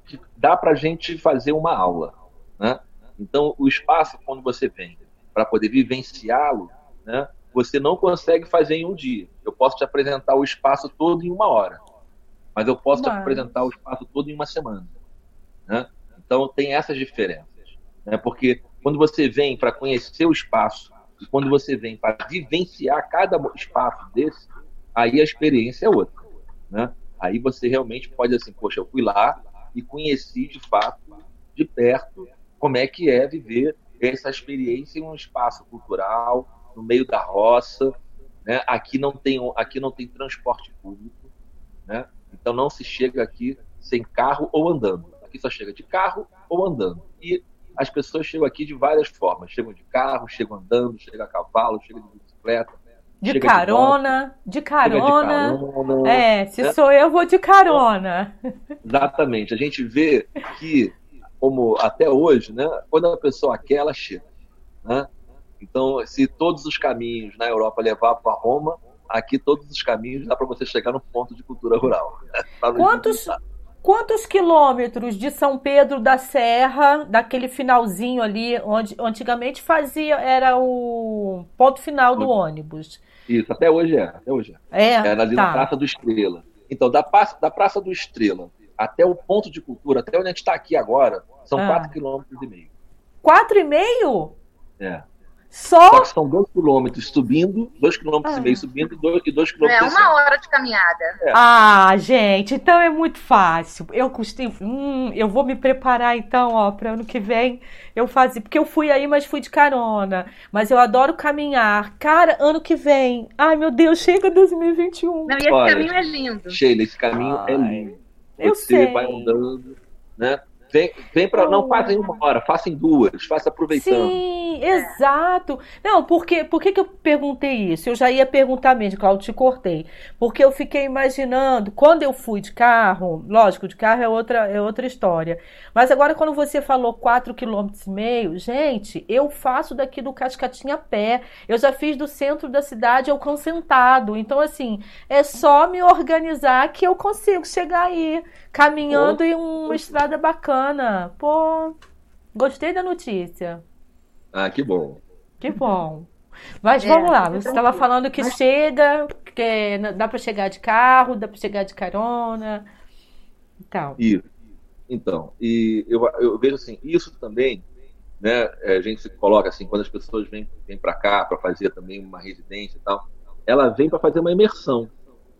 que dá para a gente fazer uma aula. Né? Então, o espaço, quando você vem para poder vivenciá-lo, né? você não consegue fazer em um dia. Eu posso te apresentar o espaço todo em uma hora, mas eu posso te apresentar o espaço todo em uma semana. Né? Então, tem essas diferenças. Né? Porque quando você vem para conhecer o espaço e quando você vem para vivenciar cada espaço desse, aí a experiência é outra. Né? Aí você realmente pode, assim, poxa, eu fui lá e conheci de fato, de perto, como é que é viver essa experiência em um espaço cultural, no meio da roça. Né? Aqui, não tem, aqui não tem transporte público. Né? Então não se chega aqui sem carro ou andando aqui só chega de carro ou andando. E as pessoas chegam aqui de várias formas. Chegam de carro, chegam andando, chegam a cavalo, chegam de bicicleta. De carona, de, de carona. de carona. É, se né? sou eu, vou de carona. Exatamente. A gente vê que, como até hoje, né, quando a pessoa quer, ela chega. Né? Então, se todos os caminhos na Europa levavam a Roma, aqui todos os caminhos dá para você chegar no ponto de cultura rural. Quantos, Quantos quilômetros de São Pedro da Serra, daquele finalzinho ali, onde antigamente fazia, era o ponto final do ônibus? Isso, até hoje é. Até hoje é. É, é ali tá. na Praça do Estrela. Então, da, da Praça do Estrela até o ponto de cultura, até onde a gente está aqui agora, são ah. 4,5 km. 4,5? É. Só? Só que são dois quilômetros subindo, dois quilômetros ah. e meio subindo e dois, e dois quilômetros. É uma hora de caminhada. É. Ah, gente, então é muito fácil. Eu costumo, hum, eu vou me preparar então, ó, para ano que vem eu fazer, porque eu fui aí, mas fui de carona. Mas eu adoro caminhar. Cara, ano que vem. Ai, meu Deus, chega 2021. Não, e esse Olha, caminho é lindo. Sheila, esse caminho é Ai, é lindo. Eu Você sei. vai andando, né? Vem, vem para. Não faça em uma hora, faça em duas, faça aproveitando. Sim, exato. Não, porque, por que, eu perguntei isso? Eu já ia perguntar mesmo, Claudio, te cortei. Porque eu fiquei imaginando, quando eu fui de carro, lógico, de carro é outra, é outra história. Mas agora, quando você falou 4,5 km, gente, eu faço daqui do Cascatinha a pé. Eu já fiz do centro da cidade ao Consentado. Então, assim, é só me organizar que eu consigo chegar aí, caminhando em uma estrada bacana. Pô, gostei da notícia. Ah, que bom. Que bom. Mas é, vamos lá, você estava falando que Mas... chega, que dá para chegar de carro, dá para chegar de carona. Então. Isso. Então, e eu, eu vejo assim, isso também, né, é, a gente se coloca assim, quando as pessoas vêm, vêm para cá para fazer também uma residência e tal, ela vem para fazer uma imersão,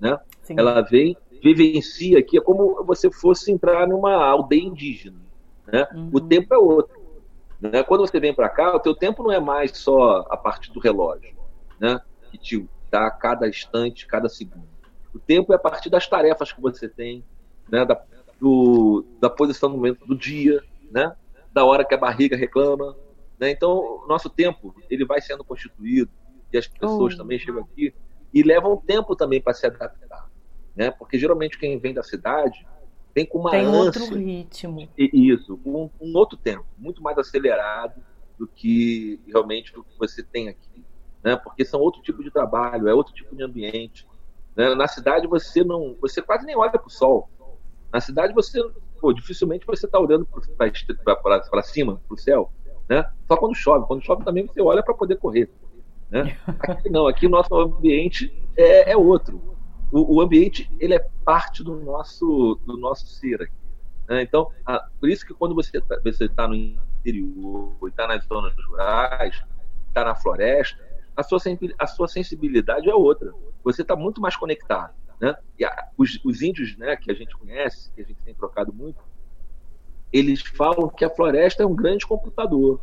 né? Sim. Ela vem vivencia aqui, é como você fosse entrar numa aldeia indígena. Né? Uhum. O tempo é outro. Né? Quando você vem para cá, o teu tempo não é mais só a partir do relógio, né? que te dá cada instante, cada segundo. O tempo é a partir das tarefas que você tem, né? da, do, da posição no momento do dia, né? da hora que a barriga reclama. Né? Então, o nosso tempo ele vai sendo constituído e as pessoas oh. também chegam aqui e levam tempo também para se adaptar né? Porque geralmente quem vem da cidade vem com uma Tem ânsia, outro ritmo. E, isso, um, um, outro tempo, muito mais acelerado do que realmente o que você tem aqui, né? Porque são outro tipo de trabalho, é outro tipo de ambiente. Né? Na cidade você não, você quase nem olha para o sol. Na cidade você, pô, dificilmente você está olhando para cima, para o céu, né? Só quando chove. Quando chove também você olha para poder correr. Né? Aqui não, aqui o nosso ambiente é, é outro o, o, ambiente ele é parte do nosso do nosso ser aqui. Né? Então, a, por isso que quando você está você tá no interior, está nas zonas rurais, está na floresta, a sua, a sua sensibilidade é outra. Você está muito mais conectado. Né? E a, os, os índios né, que a gente conhece, que a gente tem trocado muito, eles falam que a floresta é um grande computador.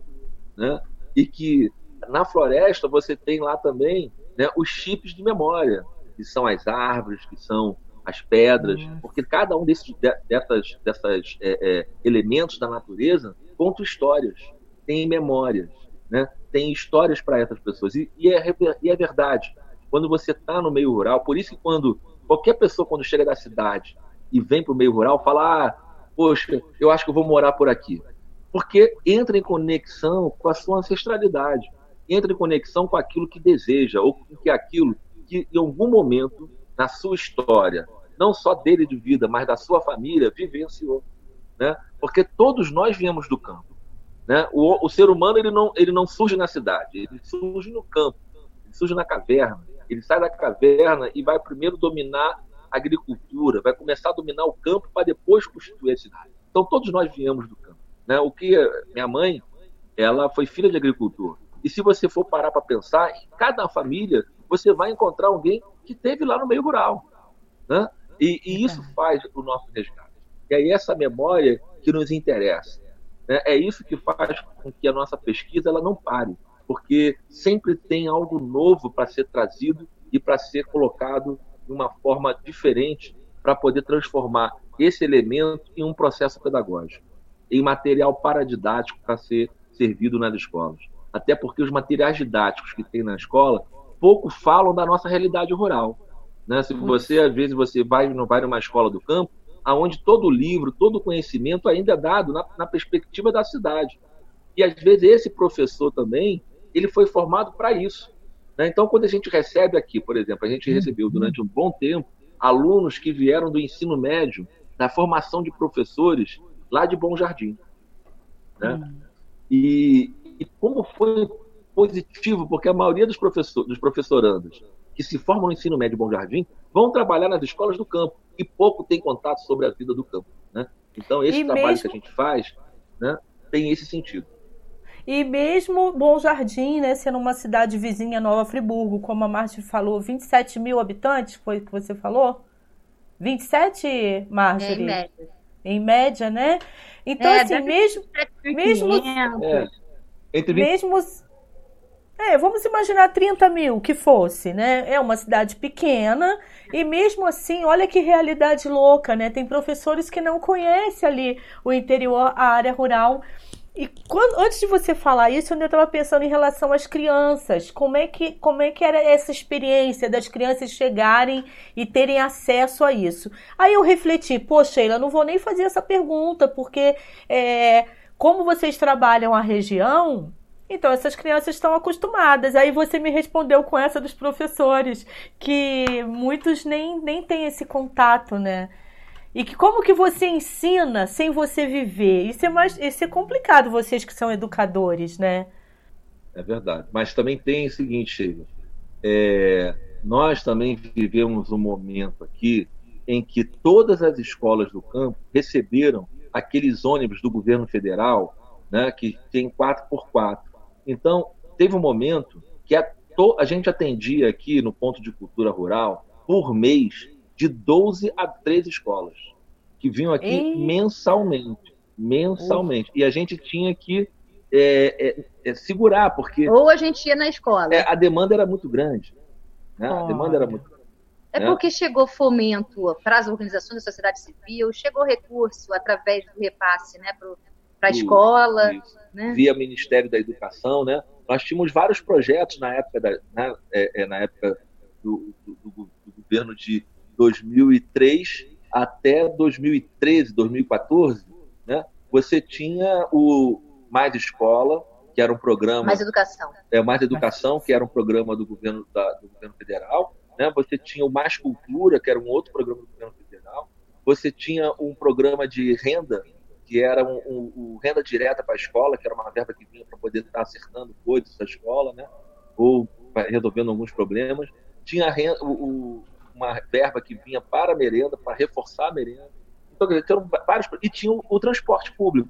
Né? E que na floresta você tem lá também né, os chips de memória que são as árvores, que são as pedras, uhum. porque cada um desses dessas, dessas é, é, elementos da natureza conta histórias, tem memórias, né? tem histórias para essas pessoas. E, e, é, e é verdade, quando você está no meio rural, por isso que quando qualquer pessoa, quando chega da cidade e vem para o meio rural, fala: ah, poxa, eu acho que eu vou morar por aqui. Porque entra em conexão com a sua ancestralidade, entra em conexão com aquilo que deseja, ou com que aquilo que em algum momento na sua história, não só dele de vida, mas da sua família, vivenciou. Né? Porque todos nós viemos do campo. Né? O, o ser humano ele não, ele não surge na cidade, ele surge no campo, ele surge na caverna. Ele sai da caverna e vai primeiro dominar a agricultura, vai começar a dominar o campo para depois constituir a cidade. Então todos nós viemos do campo. Né? O que minha mãe, ela foi filha de agricultor. E se você for parar para pensar, cada família você vai encontrar alguém que teve lá no meio rural. Né? E, e isso faz o nosso resgate. E aí essa memória que nos interessa. Né? É isso que faz com que a nossa pesquisa ela não pare, porque sempre tem algo novo para ser trazido e para ser colocado de uma forma diferente para poder transformar esse elemento em um processo pedagógico, em material paradidático para ser servido nas escolas. Até porque os materiais didáticos que tem na escola pouco falam da nossa realidade rural. Né? Se você, às vezes, você vai, não vai numa escola do campo, aonde todo livro, todo conhecimento ainda é dado na, na perspectiva da cidade. E, às vezes, esse professor também, ele foi formado para isso. Né? Então, quando a gente recebe aqui, por exemplo, a gente uhum. recebeu durante um bom tempo alunos que vieram do ensino médio, da formação de professores lá de Bom Jardim. Né? Uhum. E, e como foi positivo, porque a maioria dos, professor, dos professorandos que se formam no ensino médio Bom Jardim vão trabalhar nas escolas do campo e pouco tem contato sobre a vida do campo. Né? Então, esse e trabalho mesmo... que a gente faz né, tem esse sentido. E mesmo Bom Jardim, né, sendo uma cidade vizinha Nova Friburgo, como a Marcia falou, 27 mil habitantes, foi o que você falou? 27, Marjorie? Em média. Em média, né? Então, é, assim, mesmo. mesmo é, entre 20... mesmo É, vamos imaginar 30 mil que fosse, né? É uma cidade pequena e mesmo assim, olha que realidade louca, né? Tem professores que não conhecem ali o interior, a área rural. E quando, antes de você falar isso, eu estava pensando em relação às crianças. Como é, que, como é que era essa experiência das crianças chegarem e terem acesso a isso? Aí eu refleti, poxa, Sheila, não vou nem fazer essa pergunta, porque é, como vocês trabalham a região, então, essas crianças estão acostumadas. Aí você me respondeu com essa dos professores, que muitos nem, nem têm esse contato, né? E que como que você ensina sem você viver? Isso é mais isso é complicado, vocês que são educadores, né? É verdade. Mas também tem o seguinte. É, nós também vivemos um momento aqui em que todas as escolas do campo receberam aqueles ônibus do governo federal, né, que tem 4x4. Então, teve um momento que a, a gente atendia aqui no ponto de cultura rural, por mês, de 12 a 13 escolas, que vinham aqui Ei. mensalmente. Mensalmente. E a gente tinha que é, é, é, segurar, porque. Ou a gente ia na escola. É, a demanda era muito grande. Né? A demanda era muito grande. É né? porque chegou fomento para as organizações da sociedade civil, chegou recurso através do repasse né, para para a escola. Né? Via Ministério da Educação, né? Nós tínhamos vários projetos na época, da, né, é, é, na época do, do, do, do, governo de 2003 até 2013, 2014, né? Você tinha o Mais Escola, que era um programa... Mais Educação. É, Mais Educação, que era um programa do governo, da, do governo federal. Né? Você tinha o Mais Cultura, que era um outro programa do governo federal. Você tinha um programa de renda que era um, um, um renda direta para a escola, que era uma verba que vinha para poder estar acertando coisas da escola, né? ou resolvendo alguns problemas. Tinha renda, o, uma verba que vinha para a merenda, para reforçar a merenda. Então, tinham vários, e tinha o, o transporte público.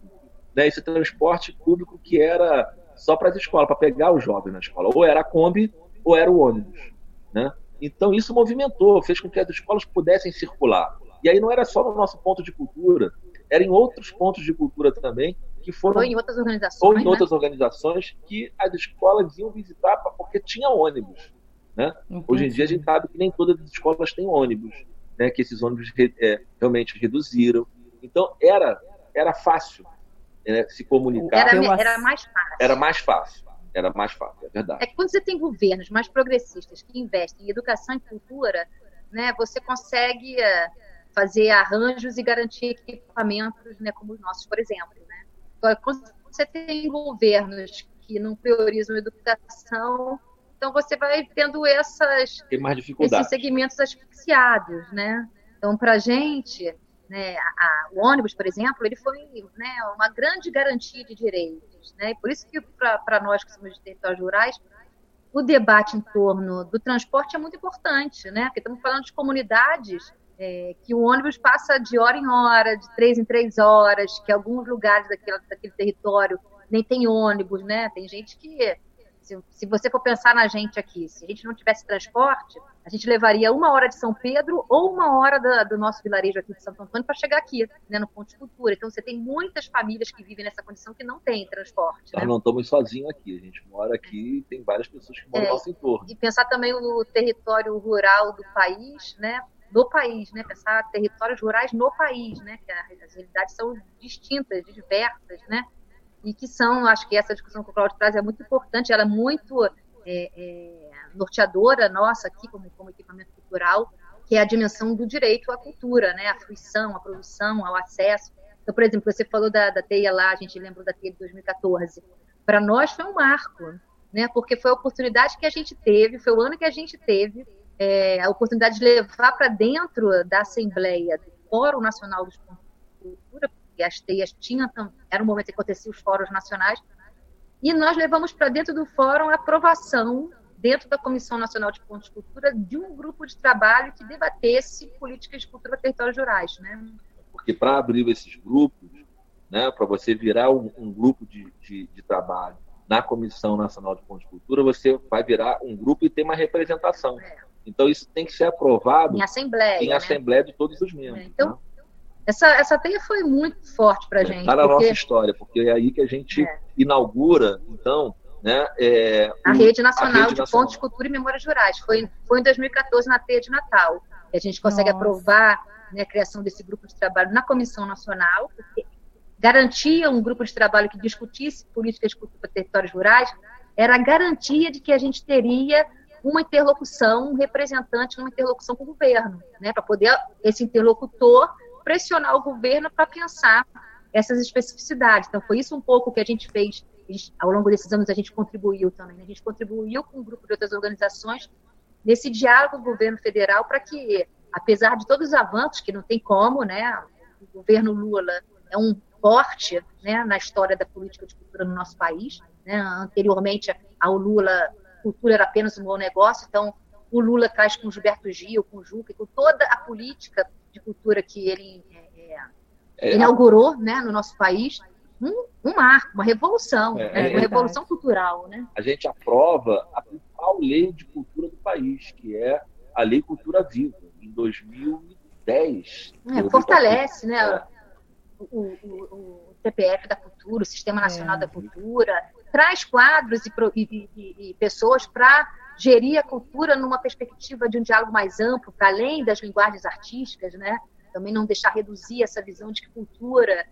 Né? Esse transporte público que era só para as escolas, para pegar os jovens na escola. Ou era a Kombi, ou era o ônibus. Né? Então, isso movimentou, fez com que as escolas pudessem circular. E aí não era só no nosso ponto de cultura, era em outros pontos de cultura também, que foram. Ou em outras organizações. Ou em né? outras organizações que as escolas iam visitar porque tinha ônibus. Né? Hoje em dia a gente sabe que nem todas as escolas têm ônibus, né? que esses ônibus é, realmente reduziram. Então era, era fácil né? se comunicar. Era, era mais fácil. Era mais fácil. Era mais fácil, é verdade. É que quando você tem governos mais progressistas que investem em educação e cultura, né, você consegue eh, fazer arranjos e garantir equipamentos, né, como os nossos, por exemplo. Né? Quando você tem governos que não priorizam a educação, então você vai tendo essas, esses segmentos asfixiados. Né? Então, para a gente, né, a, o ônibus, por exemplo, ele foi né, uma grande garantia de direitos. Né? Por isso que, para nós que somos de territórios rurais, o debate em torno do transporte é muito importante, né? Porque estamos falando de comunidades é, que o ônibus passa de hora em hora, de três em três horas, que alguns lugares daquele, daquele território nem tem ônibus, né? Tem gente que, se, se, você for pensar na gente aqui, se a gente não tivesse transporte, a gente levaria uma hora de São Pedro ou uma hora da, do nosso vilarejo aqui de Santo Antônio para chegar aqui, né, no Ponto de Cultura. Então você tem muitas famílias que vivem nessa condição que não têm transporte. Nós né? não estamos sozinhos aqui, a gente mora aqui e tem várias pessoas que moram é, no nosso entorno. E pensar também o território rural do país, né? No país, né? Pensar territórios rurais no país, né? Que as realidades são distintas, diversas, né? E que são, acho que essa discussão que o Claudio traz é muito importante, ela é muito é, é, norteadora nossa aqui como, como equipamento cultural, que é a dimensão do direito à cultura, né? A fruição, a produção, ao acesso. Então, por exemplo, você falou da, da teia lá, a gente lembra da teia de 2014. Para nós foi um marco, né? Porque foi a oportunidade que a gente teve, foi o ano que a gente teve é, a oportunidade de levar para dentro da Assembleia do Fórum Nacional de Cultura, porque as teias tinham, era um momento que acontecia os fóruns nacionais, e nós levamos para dentro do fórum a aprovação, dentro da Comissão Nacional de Pontos de Cultura, de um grupo de trabalho que debatesse políticas de cultura territórios rurais. Né? Porque para abrir esses grupos, né, para você virar um, um grupo de, de, de trabalho na Comissão Nacional de Pontos de Cultura, você vai virar um grupo e ter uma representação. É. Então, isso tem que ser aprovado em assembleia, em né? assembleia de todos os membros. Então, né? essa, essa teia foi muito forte para a é, gente. Está na porque... nossa história, porque é aí que a gente é. inaugura, então, né, é, a Rede Nacional a Rede de Nacional. Pontos, Cultura e Memórias Rurais. Foi, foi em 2014, na Teia de Natal, que a gente consegue Nossa. aprovar né, a criação desse grupo de trabalho na Comissão Nacional, porque garantia um grupo de trabalho que discutisse políticas de cultura para territórios rurais, era a garantia de que a gente teria uma interlocução, um representante numa interlocução com o governo, né, para poder esse interlocutor pressionar o governo para pensar essas especificidades. Então, foi isso um pouco que a gente fez ao longo desses anos, a gente contribuiu também. Né? A gente contribuiu com um grupo de outras organizações nesse diálogo com o governo federal para que, apesar de todos os avanços, que não tem como, né, o governo Lula é um forte né, na história da política de cultura no nosso país. Né? Anteriormente ao Lula, cultura era apenas um bom negócio, então o Lula traz com o Gilberto Gil, com o Juca, com toda a política de cultura que ele é, é, inaugurou né, no nosso país, um, um marco, uma revolução, é, né, uma é revolução cultural. Né? A gente aprova a principal lei de cultura do país, que é a Lei Cultura Viva, em 2010. É, fortalece né, o, o, o, CPF da cultura, o Sistema Nacional da Cultura, traz quadros e, e, e, pessoas para gerir a cultura numa perspectiva de um diálogo mais amplo, para além das linguagens artísticas, né? Também não deixar reduzir essa visão de que cultura,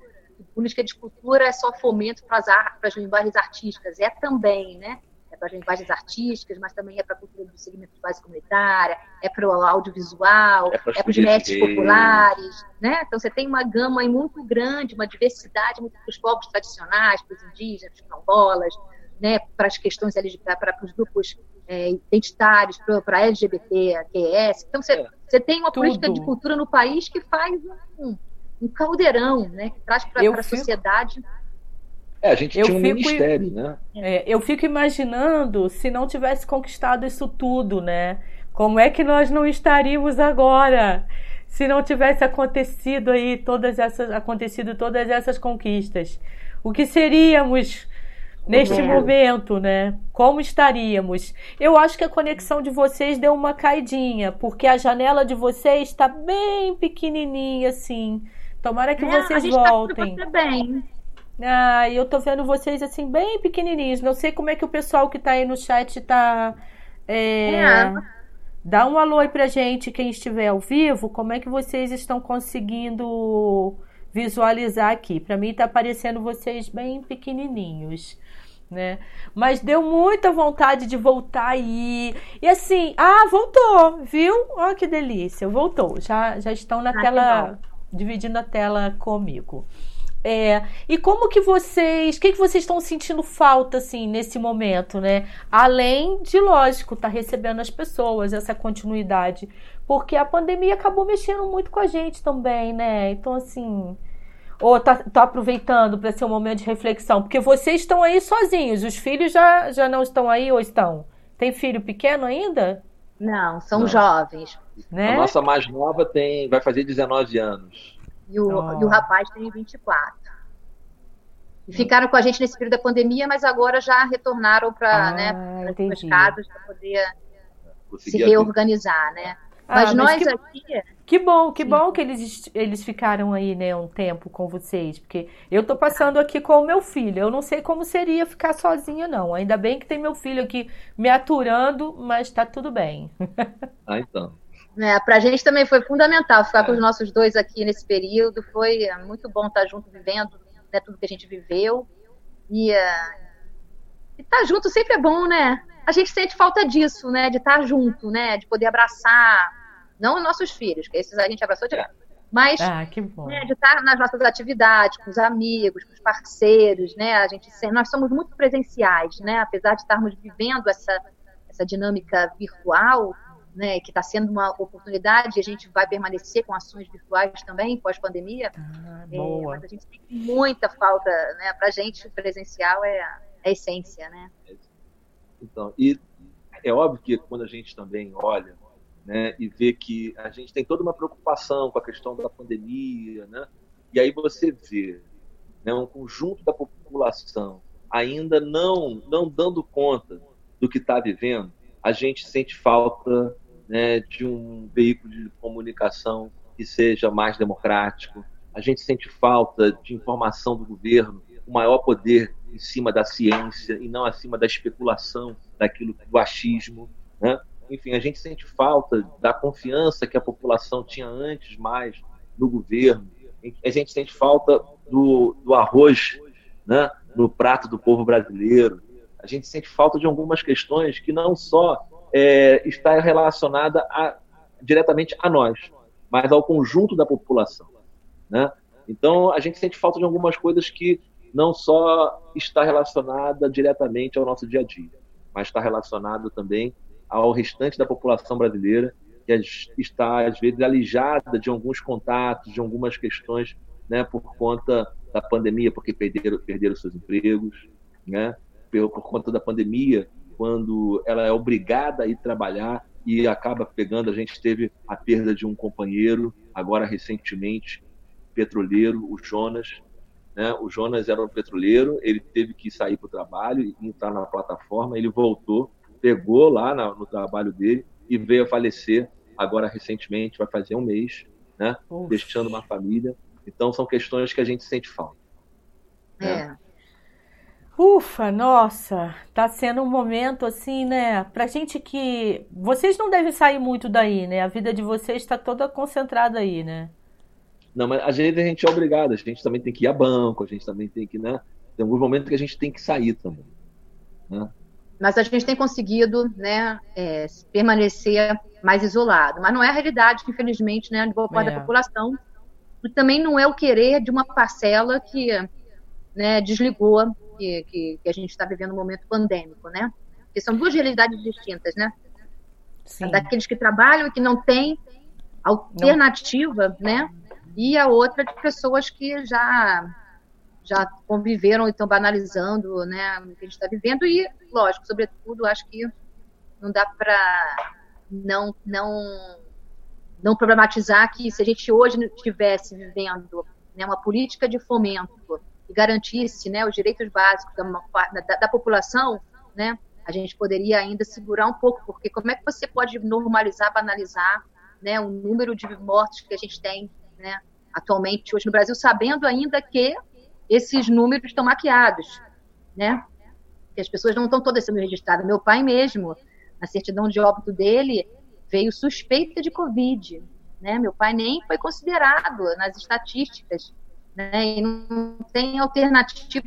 política de cultura é só fomento para as, para as linguagens artísticas, é também, né? Para as linguagens artísticas, mas também é para a cultura do segmento de base comunitária, é para o audiovisual, é para é os métodos populares, né? Então você tem uma gama muito grande, uma diversidade muito para os povos tradicionais, para os indígenas, para os quilombolas, né? Para as questões LGBT, para os grupos é, identitários, para LGBT, QS. Então, você, é, você tem uma tudo. política de cultura no país que faz um, um caldeirão, né? Que traz para a fico... sociedade. É, a gente eu tinha um fico, ministério, né? É, eu fico imaginando se não tivesse conquistado isso tudo, né? Como é que nós não estaríamos agora? Se não tivesse acontecido aí todas essas acontecido todas essas conquistas, o que seríamos neste momento, né? Como estaríamos? Eu acho que a conexão de vocês deu uma caidinha, porque a janela de vocês está bem pequenininha assim. Tomara que é, vocês tá voltem. Tá bem. Ah, eu tô vendo vocês assim bem pequenininhos. Não sei como é que o pessoal que tá aí no chat tá é, é. Dá um alô aí pra gente, quem estiver ao vivo, como é que vocês estão conseguindo visualizar aqui? Para mim tá aparecendo vocês bem pequenininhos né? Mas deu muita vontade de voltar aí. E assim, ah, voltou, viu? Olha que delícia, voltou. Já, já estão na ah, tela, dividindo a tela comigo. É, e como que vocês, o que, que vocês estão sentindo falta assim nesse momento, né? Além de, lógico, estar tá recebendo as pessoas, essa continuidade, porque a pandemia acabou mexendo muito com a gente também, né? Então assim, ou tá, tá aproveitando para ser um momento de reflexão? Porque vocês estão aí sozinhos, os filhos já, já não estão aí ou estão? Tem filho pequeno ainda? Não, são não. jovens. Né? A nossa mais nova tem, vai fazer 19 anos. E o, oh. e o rapaz tem 24. E ficaram com a gente nesse período da pandemia, mas agora já retornaram para ah, né, as casas para poder Consegui se reorganizar, né? Ah, mas, mas nós que... aqui que bom, que Sim. bom que eles, eles ficaram aí, né, um tempo com vocês. Porque eu tô passando aqui com o meu filho. Eu não sei como seria ficar sozinha, não. Ainda bem que tem meu filho aqui me aturando, mas tá tudo bem. Ah, então. É, pra gente também foi fundamental ficar é. com os nossos dois aqui nesse período. Foi é, muito bom estar junto, vivendo né, tudo que a gente viveu. E, uh, e estar junto sempre é bom, né? A gente sente falta disso, né? De estar junto, né? De poder abraçar não os nossos filhos, que esses a gente abraçou direto. Mas ah, né, de estar nas nossas atividades, com os amigos, com os parceiros, né? A gente, nós somos muito presenciais, né? Apesar de estarmos vivendo essa, essa dinâmica virtual, né, que está sendo uma oportunidade, a gente vai permanecer com ações virtuais também pós-pandemia. Ah, é, mas a gente tem muita falta, né? Para a gente, o presencial é a, é a essência, né? Então, e é óbvio que quando a gente também olha né, e ver que a gente tem toda uma preocupação com a questão da pandemia, né, e aí você vê né, um conjunto da população ainda não, não dando conta do que está vivendo, a gente sente falta né, de um veículo de comunicação que seja mais democrático, a gente sente falta de informação do governo, o maior poder em cima da ciência e não acima da especulação, daquilo do achismo. Né? Enfim, a gente sente falta da confiança que a população tinha antes mais no governo. A gente sente falta do, do arroz né, no prato do povo brasileiro. A gente sente falta de algumas questões que não só é, está relacionada a, diretamente a nós, mas ao conjunto da população. Né? Então, a gente sente falta de algumas coisas que não só está relacionada diretamente ao nosso dia a dia, mas está relacionado também ao restante da população brasileira que está às vezes alijada de alguns contatos, de algumas questões, né, por conta da pandemia, porque perderam, perderam seus empregos, né, por, por conta da pandemia, quando ela é obrigada a ir trabalhar e acaba pegando. A gente teve a perda de um companheiro, agora recentemente, petroleiro, o Jonas, né? O Jonas era um petroleiro, ele teve que sair para o trabalho e entrar na plataforma. Ele voltou, pegou lá no trabalho dele e veio a falecer agora recentemente, vai fazer um mês, né? deixando uma família. Então são questões que a gente sente falta. Né? É. Ufa, nossa, tá sendo um momento assim, né? Pra gente que. Vocês não devem sair muito daí, né? A vida de vocês está toda concentrada aí, né? Não, mas às vezes a gente é obrigado, a gente também tem que ir a banco, a gente também tem que, né? Tem alguns momentos que a gente tem que sair também. Né? Mas a gente tem conseguido, né, é, permanecer mais isolado. Mas não é a realidade, infelizmente, né, de boa parte é. da população. E também não é o querer de uma parcela que né, desligou que, que, que a gente está vivendo um momento pandêmico, né? Porque são duas realidades distintas, né? Sim. Daqueles que trabalham e que não têm alternativa, não. né? e a outra de pessoas que já já conviveram e estão banalizando né, o que a gente está vivendo e, lógico, sobretudo, acho que não dá para não, não, não problematizar que se a gente hoje estivesse vivendo né, uma política de fomento e garantisse né, os direitos básicos da, da, da população, né, a gente poderia ainda segurar um pouco, porque como é que você pode normalizar, banalizar né, o número de mortes que a gente tem né, atualmente hoje no Brasil, sabendo ainda que esses números estão maquiados, né? Que as pessoas não estão todas sendo registradas. Meu pai mesmo, na certidão de óbito dele, veio suspeita de Covid, né? Meu pai nem foi considerado nas estatísticas, né? E não tem alternativa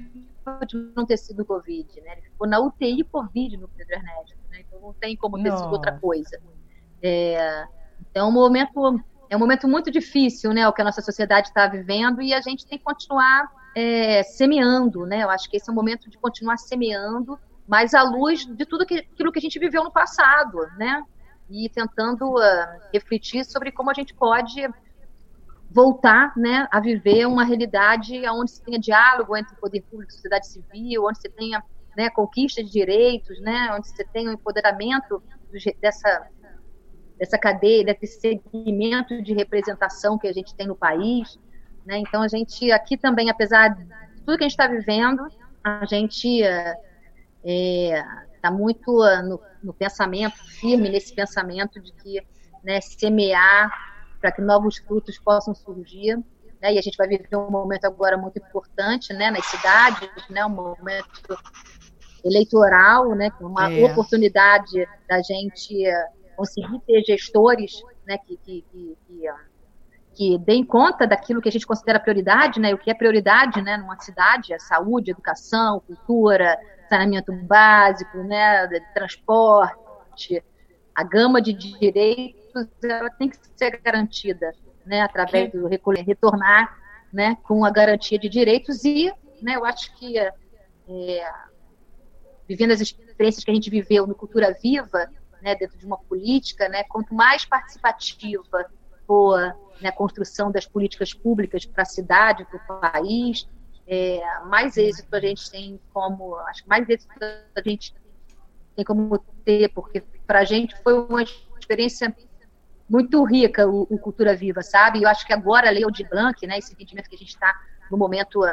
de não ter sido Covid, né? Ele ficou na UTI Covid no Pedro Ernesto, né? Então não tem como ter sido outra coisa. É, então, um momento é um momento muito difícil, né, o que a nossa sociedade está vivendo e a gente tem que continuar é, semeando, né? Eu acho que esse é o momento de continuar semeando, mas à luz de tudo que, aquilo que a gente viveu no passado, né? E tentando uh, refletir sobre como a gente pode voltar, né, a viver uma realidade onde se tenha diálogo entre o poder público e sociedade civil, onde se tenha né, conquista de direitos, né, onde você tenha o empoderamento dessa dessa cadeia, desse segmento de representação que a gente tem no país. Né? Então, a gente aqui também, apesar de tudo que a gente está vivendo, a gente está é, tá muito uh, no, no, pensamento, firme nesse pensamento de que né, semear para que novos frutos possam surgir. Né? E a gente vai viver um momento agora muito importante né, nas cidades, né, um momento eleitoral, né, uma é. oportunidade da gente conseguir ter gestores né, que, que, que, que, que deem conta daquilo que a gente considera prioridade, né, o que é prioridade né, numa cidade, a saúde, educação, cultura, saneamento básico, né, transporte, a gama de direitos ela tem que ser garantida né, através do retornar né, com a garantia de direitos e né, eu acho que é, vivendo as experiências que a gente viveu no Cultura Viva, né, dentro de uma política, né, quanto mais participativa for né, a construção das políticas públicas para a cidade, para o país, é, mais êxito a gente tem como, acho que mais êxito a gente tem como ter, porque para a gente foi uma experiência muito rica o, o, Cultura Viva, sabe? Eu acho que agora a Lei de Blanc, né, esse entendimento que a gente está no momento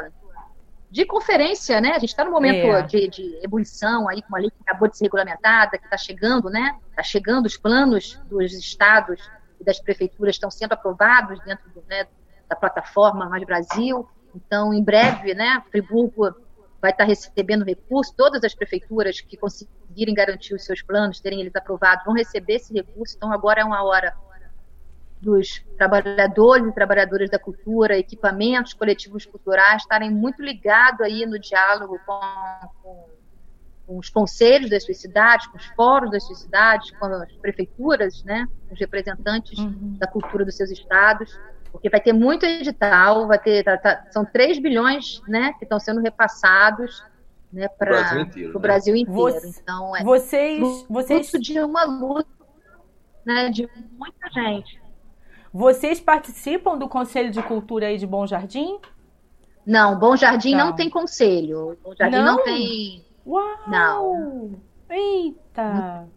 de conferência, né? A gente está no momento é. de, de, ebulição aí com uma lei que acabou de ser regulamentada, que está chegando, né? Está chegando, os planos dos estados e das prefeituras estão sendo aprovados dentro do, né, da plataforma Mais Brasil. Então, em breve, né? Friburgo vai estar recebendo recurso, todas as prefeituras que conseguirem garantir os seus planos, terem eles aprovados, vão receber esse recurso. Então, agora é uma hora dos trabalhadores e trabalhadoras da cultura, equipamentos coletivos culturais estarem muito ligados aí no diálogo com, com, com, os conselhos das suas cidades, com os fóruns das suas cidades, com as prefeituras, né, os representantes uhum. da cultura dos seus estados, porque vai ter muito edital, vai ter tá, tá, são 3 bilhões, né, que estão sendo repassados né, para o Brasil inteiro. Né? Brasil inteiro. Então, é vocês, vocês de uma luta né, de muita gente. Vocês participam do Conselho de Cultura aí de Bom Jardim? Não, Bom Jardim não, não tem conselho. Bom Jardim não, não tem. Uau! Não. Eita!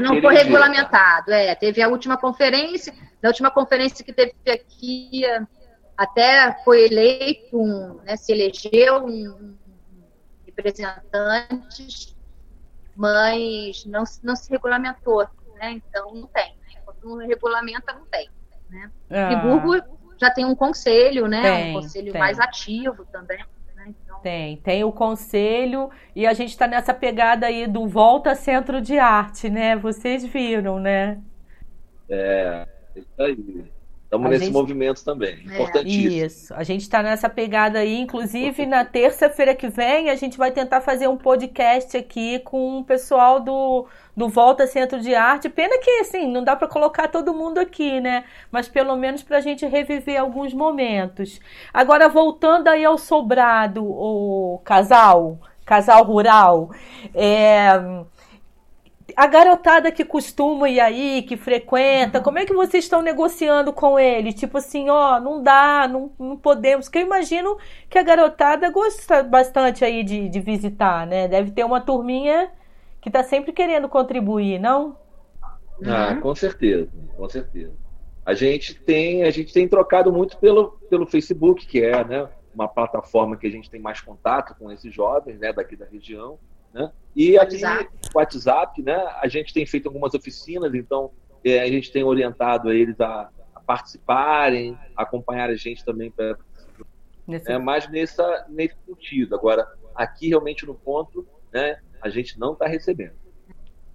não foi regulamentado. É, teve a última conferência. Na última conferência que teve aqui, até foi eleito, um, né, se elegeu um representante, mas não, não se regulamentou. Né? Então, não tem. Enquanto não regulamenta, não tem. Né? Ah. Friburgo já tem um conselho, né? Tem, um conselho tem. mais ativo também. Né? Então... Tem, tem o conselho e a gente está nessa pegada aí do Volta Centro de Arte, né? Vocês viram, né? É, isso aí. Estamos nesse gente... movimento também, é. importantíssimo. Isso, a gente está nessa pegada aí. Inclusive, na terça-feira que vem, a gente vai tentar fazer um podcast aqui com o pessoal do, do Volta Centro de Arte. Pena que, assim, não dá para colocar todo mundo aqui, né? Mas pelo menos para a gente reviver alguns momentos. Agora, voltando aí ao sobrado, o casal, casal rural, é a garotada que costuma ir aí, que frequenta, uhum. como é que vocês estão negociando com ele? Tipo assim, ó, não dá, não, não podemos. Porque eu imagino que a garotada gosta bastante aí de, de visitar, né? Deve ter uma turminha que tá sempre querendo contribuir, não? Ah, uhum. com certeza, com certeza. A gente tem, a gente tem trocado muito pelo, pelo Facebook, que é, né, uma plataforma que a gente tem mais contato com esses jovens, né, daqui da região. Né? E aqui o WhatsApp, né, a gente tem feito algumas oficinas, então é, a gente tem orientado eles a, a participarem, a acompanhar a gente também para é mais nessa, nesse sentido. Agora, aqui realmente no ponto, né, a gente não está recebendo.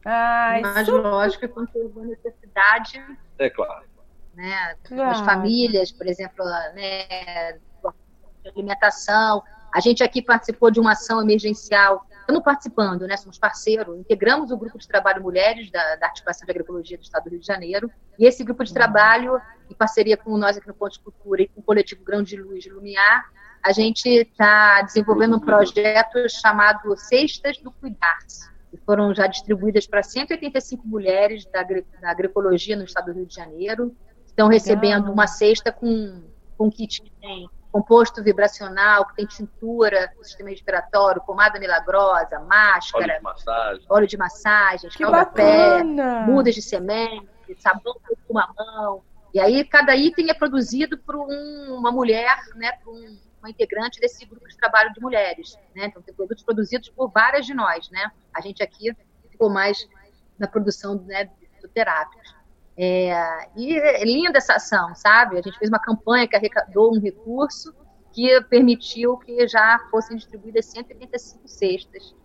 Ai, Mas super... lógico, quando uma necessidade. É claro. Né, claro. As famílias, por exemplo, né, de alimentação. A gente aqui participou de uma ação emergencial estamos participando, né, somos parceiro, integramos o grupo de trabalho Mulheres da, da Articulação de Agroecologia do Estado do Rio de Janeiro, e esse grupo de trabalho, em parceria com nós aqui no Ponte Cultura e com o coletivo Grão de Luz de Lumiar, a gente está desenvolvendo um projeto chamado Cestas do Cuidar-se, que foram já distribuídas para 185 mulheres da, da agroecologia no Estado do Rio de Janeiro, estão recebendo uma cesta com, com kit que tem composto vibracional, que tem tintura do sistema respiratório, pomada milagrosa, máscara, óleo de massagem, óleo de massagem pé, mudas de semente, sabão com mamão. E aí cada item é produzido por um, uma mulher, né, por um, uma integrante desse grupo de trabalho de mulheres. Né? Então tem produtos produzidos por várias de nós. Né? A gente aqui ficou mais na produção né, de terápicos. É, e é linda essa ação, sabe? A gente fez uma campanha que arrecadou um recurso que permitiu que já fossem distribuídas 185 cestas.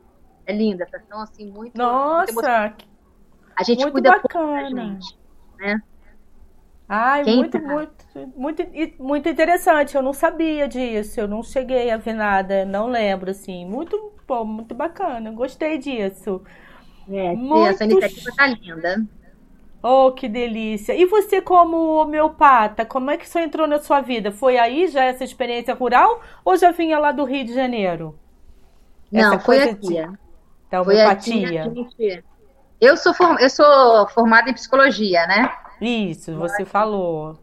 É linda essa ação, assim, muito. Nossa! Muito a gente muito cuida bacana. da gente, né? Ai, Quem muito, tá? muito, muito, muito interessante. Eu não sabia disso, eu não cheguei a ver nada, não lembro, assim. Muito bom, muito bacana, gostei disso. É, muito... essa iniciativa tá linda. Oh, que delícia! E você, como homeopata, como é que isso entrou na sua vida? Foi aí já essa experiência rural ou já vinha lá do Rio de Janeiro? Não, essa foi aqui. De... Da homeopatia. Eu, sou form... eu sou formada em psicologia, né? Isso, você falou.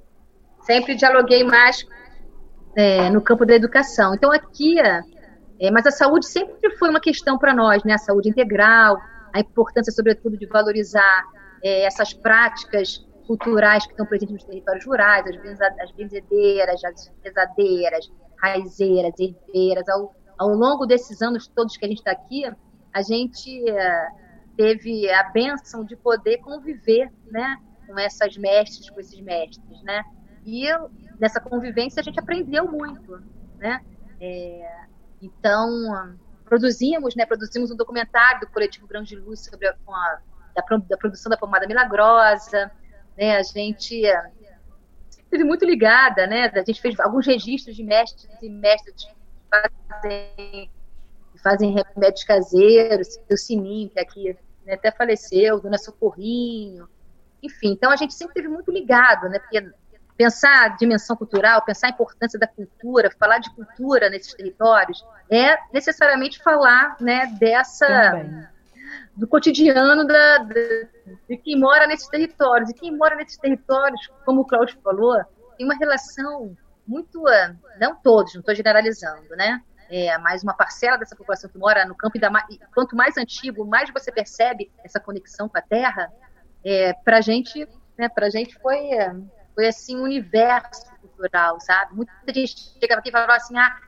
Sempre dialoguei mais é, no campo da educação. Então, aqui, é, mas a saúde sempre foi uma questão para nós, né? A saúde integral, a importância, sobretudo, de valorizar é, essas práticas culturais que estão presentes nos territórios rurais, as benzedeiras, as rezadeiras, raizeiras, herveiras. Ao, ao longo desses anos todos que a gente está aqui, a gente é, teve a benção de poder conviver né, com essas mestres, com esses mestres. Né? E nessa convivência a gente aprendeu muito. Né? É, então, produzimos, né, produzimos um documentário do coletivo Grande Luz sobre a, a da, da, produção da pomada milagrosa, né, a gente esteve muito ligada, né, a gente fez alguns registros de mestres e mestres que fazem, fazem remédios caseiros, o Sininho, que aqui né, até faleceu, Dona Socorrinho, enfim, então a gente sempre esteve muito ligado, né, porque pensar a dimensão cultural, pensar a importância da cultura, falar de cultura nesses territórios, é necessariamente falar né, dessa. Também. Do cotidiano da, de, de quem mora nesses territórios. E quem mora nesses territórios, como o Cláudio falou, tem uma relação muito. Ah, não todos, não estou generalizando, né? É, mas uma parcela dessa população que mora no campo, e quanto mais antigo, mais você percebe essa conexão com a terra, é, para gente, né, gente foi, foi assim um universo cultural, sabe? Muita gente chegava aqui e falava assim, ah,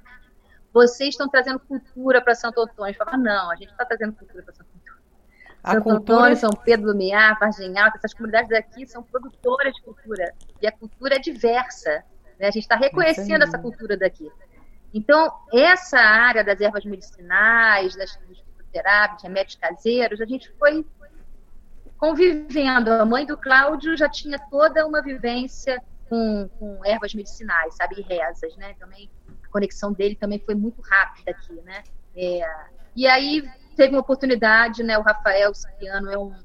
vocês estão trazendo cultura para Santo Antônio. Eu falava, não, a gente está trazendo cultura para Santo Antônio. A Santo cultura... Antônio, São Pedro do Mear, Vargem Alta, essas comunidades daqui são produtoras de cultura. E a cultura é diversa. Né? A gente está reconhecendo essa cultura daqui. Então, essa área das ervas medicinais, das fitoterápicas, remédios caseiros, a gente foi convivendo. A mãe do Cláudio já tinha toda uma vivência com, com ervas medicinais, sabe, e rezas, né? Também a conexão dele também foi muito rápida aqui, né? É, e aí teve uma oportunidade, né? O Rafael Cipriano é um,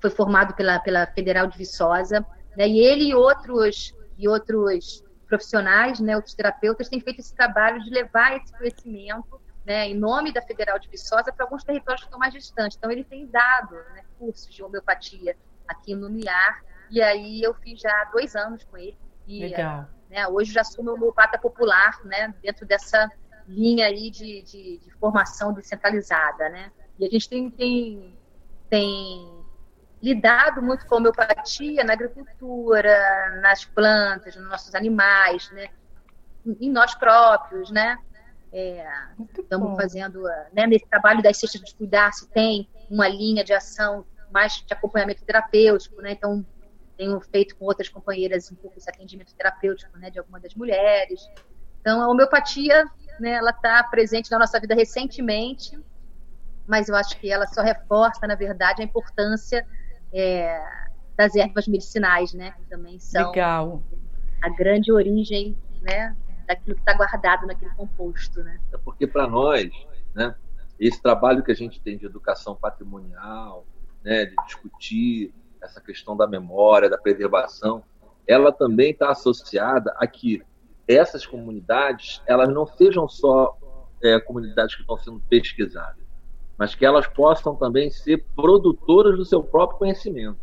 foi formado pela, pela Federal de Viçosa, né? E ele e outros e outros profissionais, né, outros terapeutas têm feito esse trabalho de levar esse conhecimento né, em nome da Federal de Viçosa para alguns territórios que estão mais distantes. Então, ele tem dado né, cursos de homeopatia aqui no NIAR, e aí eu fiz já dois anos com ele. E, Legal. Né, hoje já sou homeopata popular, né, dentro dessa linha aí de, de, de, formação descentralizada, né? E a gente tem, tem, tem lidado muito com a homeopatia na agricultura, nas plantas, nos nossos animais, né? Em nós próprios, né? É, estamos fazendo, né, nesse trabalho das cestas de cuidar, se tem uma linha de ação mais de acompanhamento terapêutico, né? Então, tenho feito com outras companheiras um pouco esse atendimento terapêutico, né, de algumas das mulheres. Então, a homeopatia, né, ela está presente na nossa vida recentemente, mas eu acho que ela só reforça, na verdade, a importância é, das ervas medicinais, né, que também são Legal. a grande origem, né, daquilo que está guardado naquele composto, né? É porque para nós, né, esse trabalho que a gente tem de educação patrimonial, né, de discutir essa questão da memória, da preservação, ela também está associada a que essas comunidades elas não sejam só é, comunidades que estão sendo pesquisadas, mas que elas possam também ser produtoras do seu próprio conhecimento,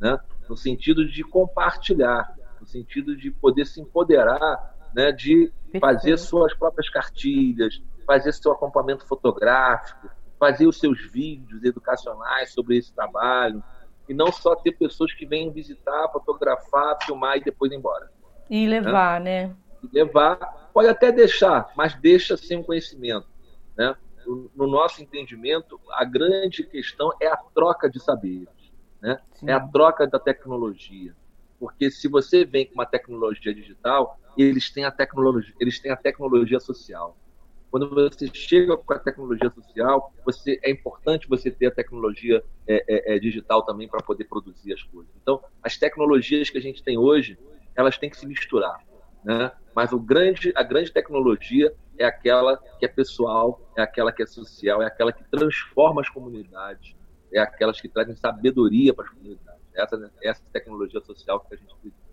né? no sentido de compartilhar, no sentido de poder se empoderar né, de fazer suas próprias cartilhas, fazer seu acompanhamento fotográfico, fazer os seus vídeos educacionais sobre esse trabalho, e não só ter pessoas que venham visitar, fotografar, filmar e depois ir embora. E levar, né? né? E levar, pode até deixar, mas deixa sem conhecimento. Né? No nosso entendimento, a grande questão é a troca de saberes, né? é a troca da tecnologia. Porque se você vem com uma tecnologia digital, eles têm a tecnologia, eles têm a tecnologia social. Quando você chega com a tecnologia social, você é importante você ter a tecnologia é, é, é digital também para poder produzir as coisas. Então, as tecnologias que a gente tem hoje, elas têm que se misturar, né? Mas o grande, a grande tecnologia é aquela que é pessoal, é aquela que é social, é aquela que transforma as comunidades, é aquelas que trazem sabedoria para as comunidades. Essa, essa tecnologia social que a gente precisa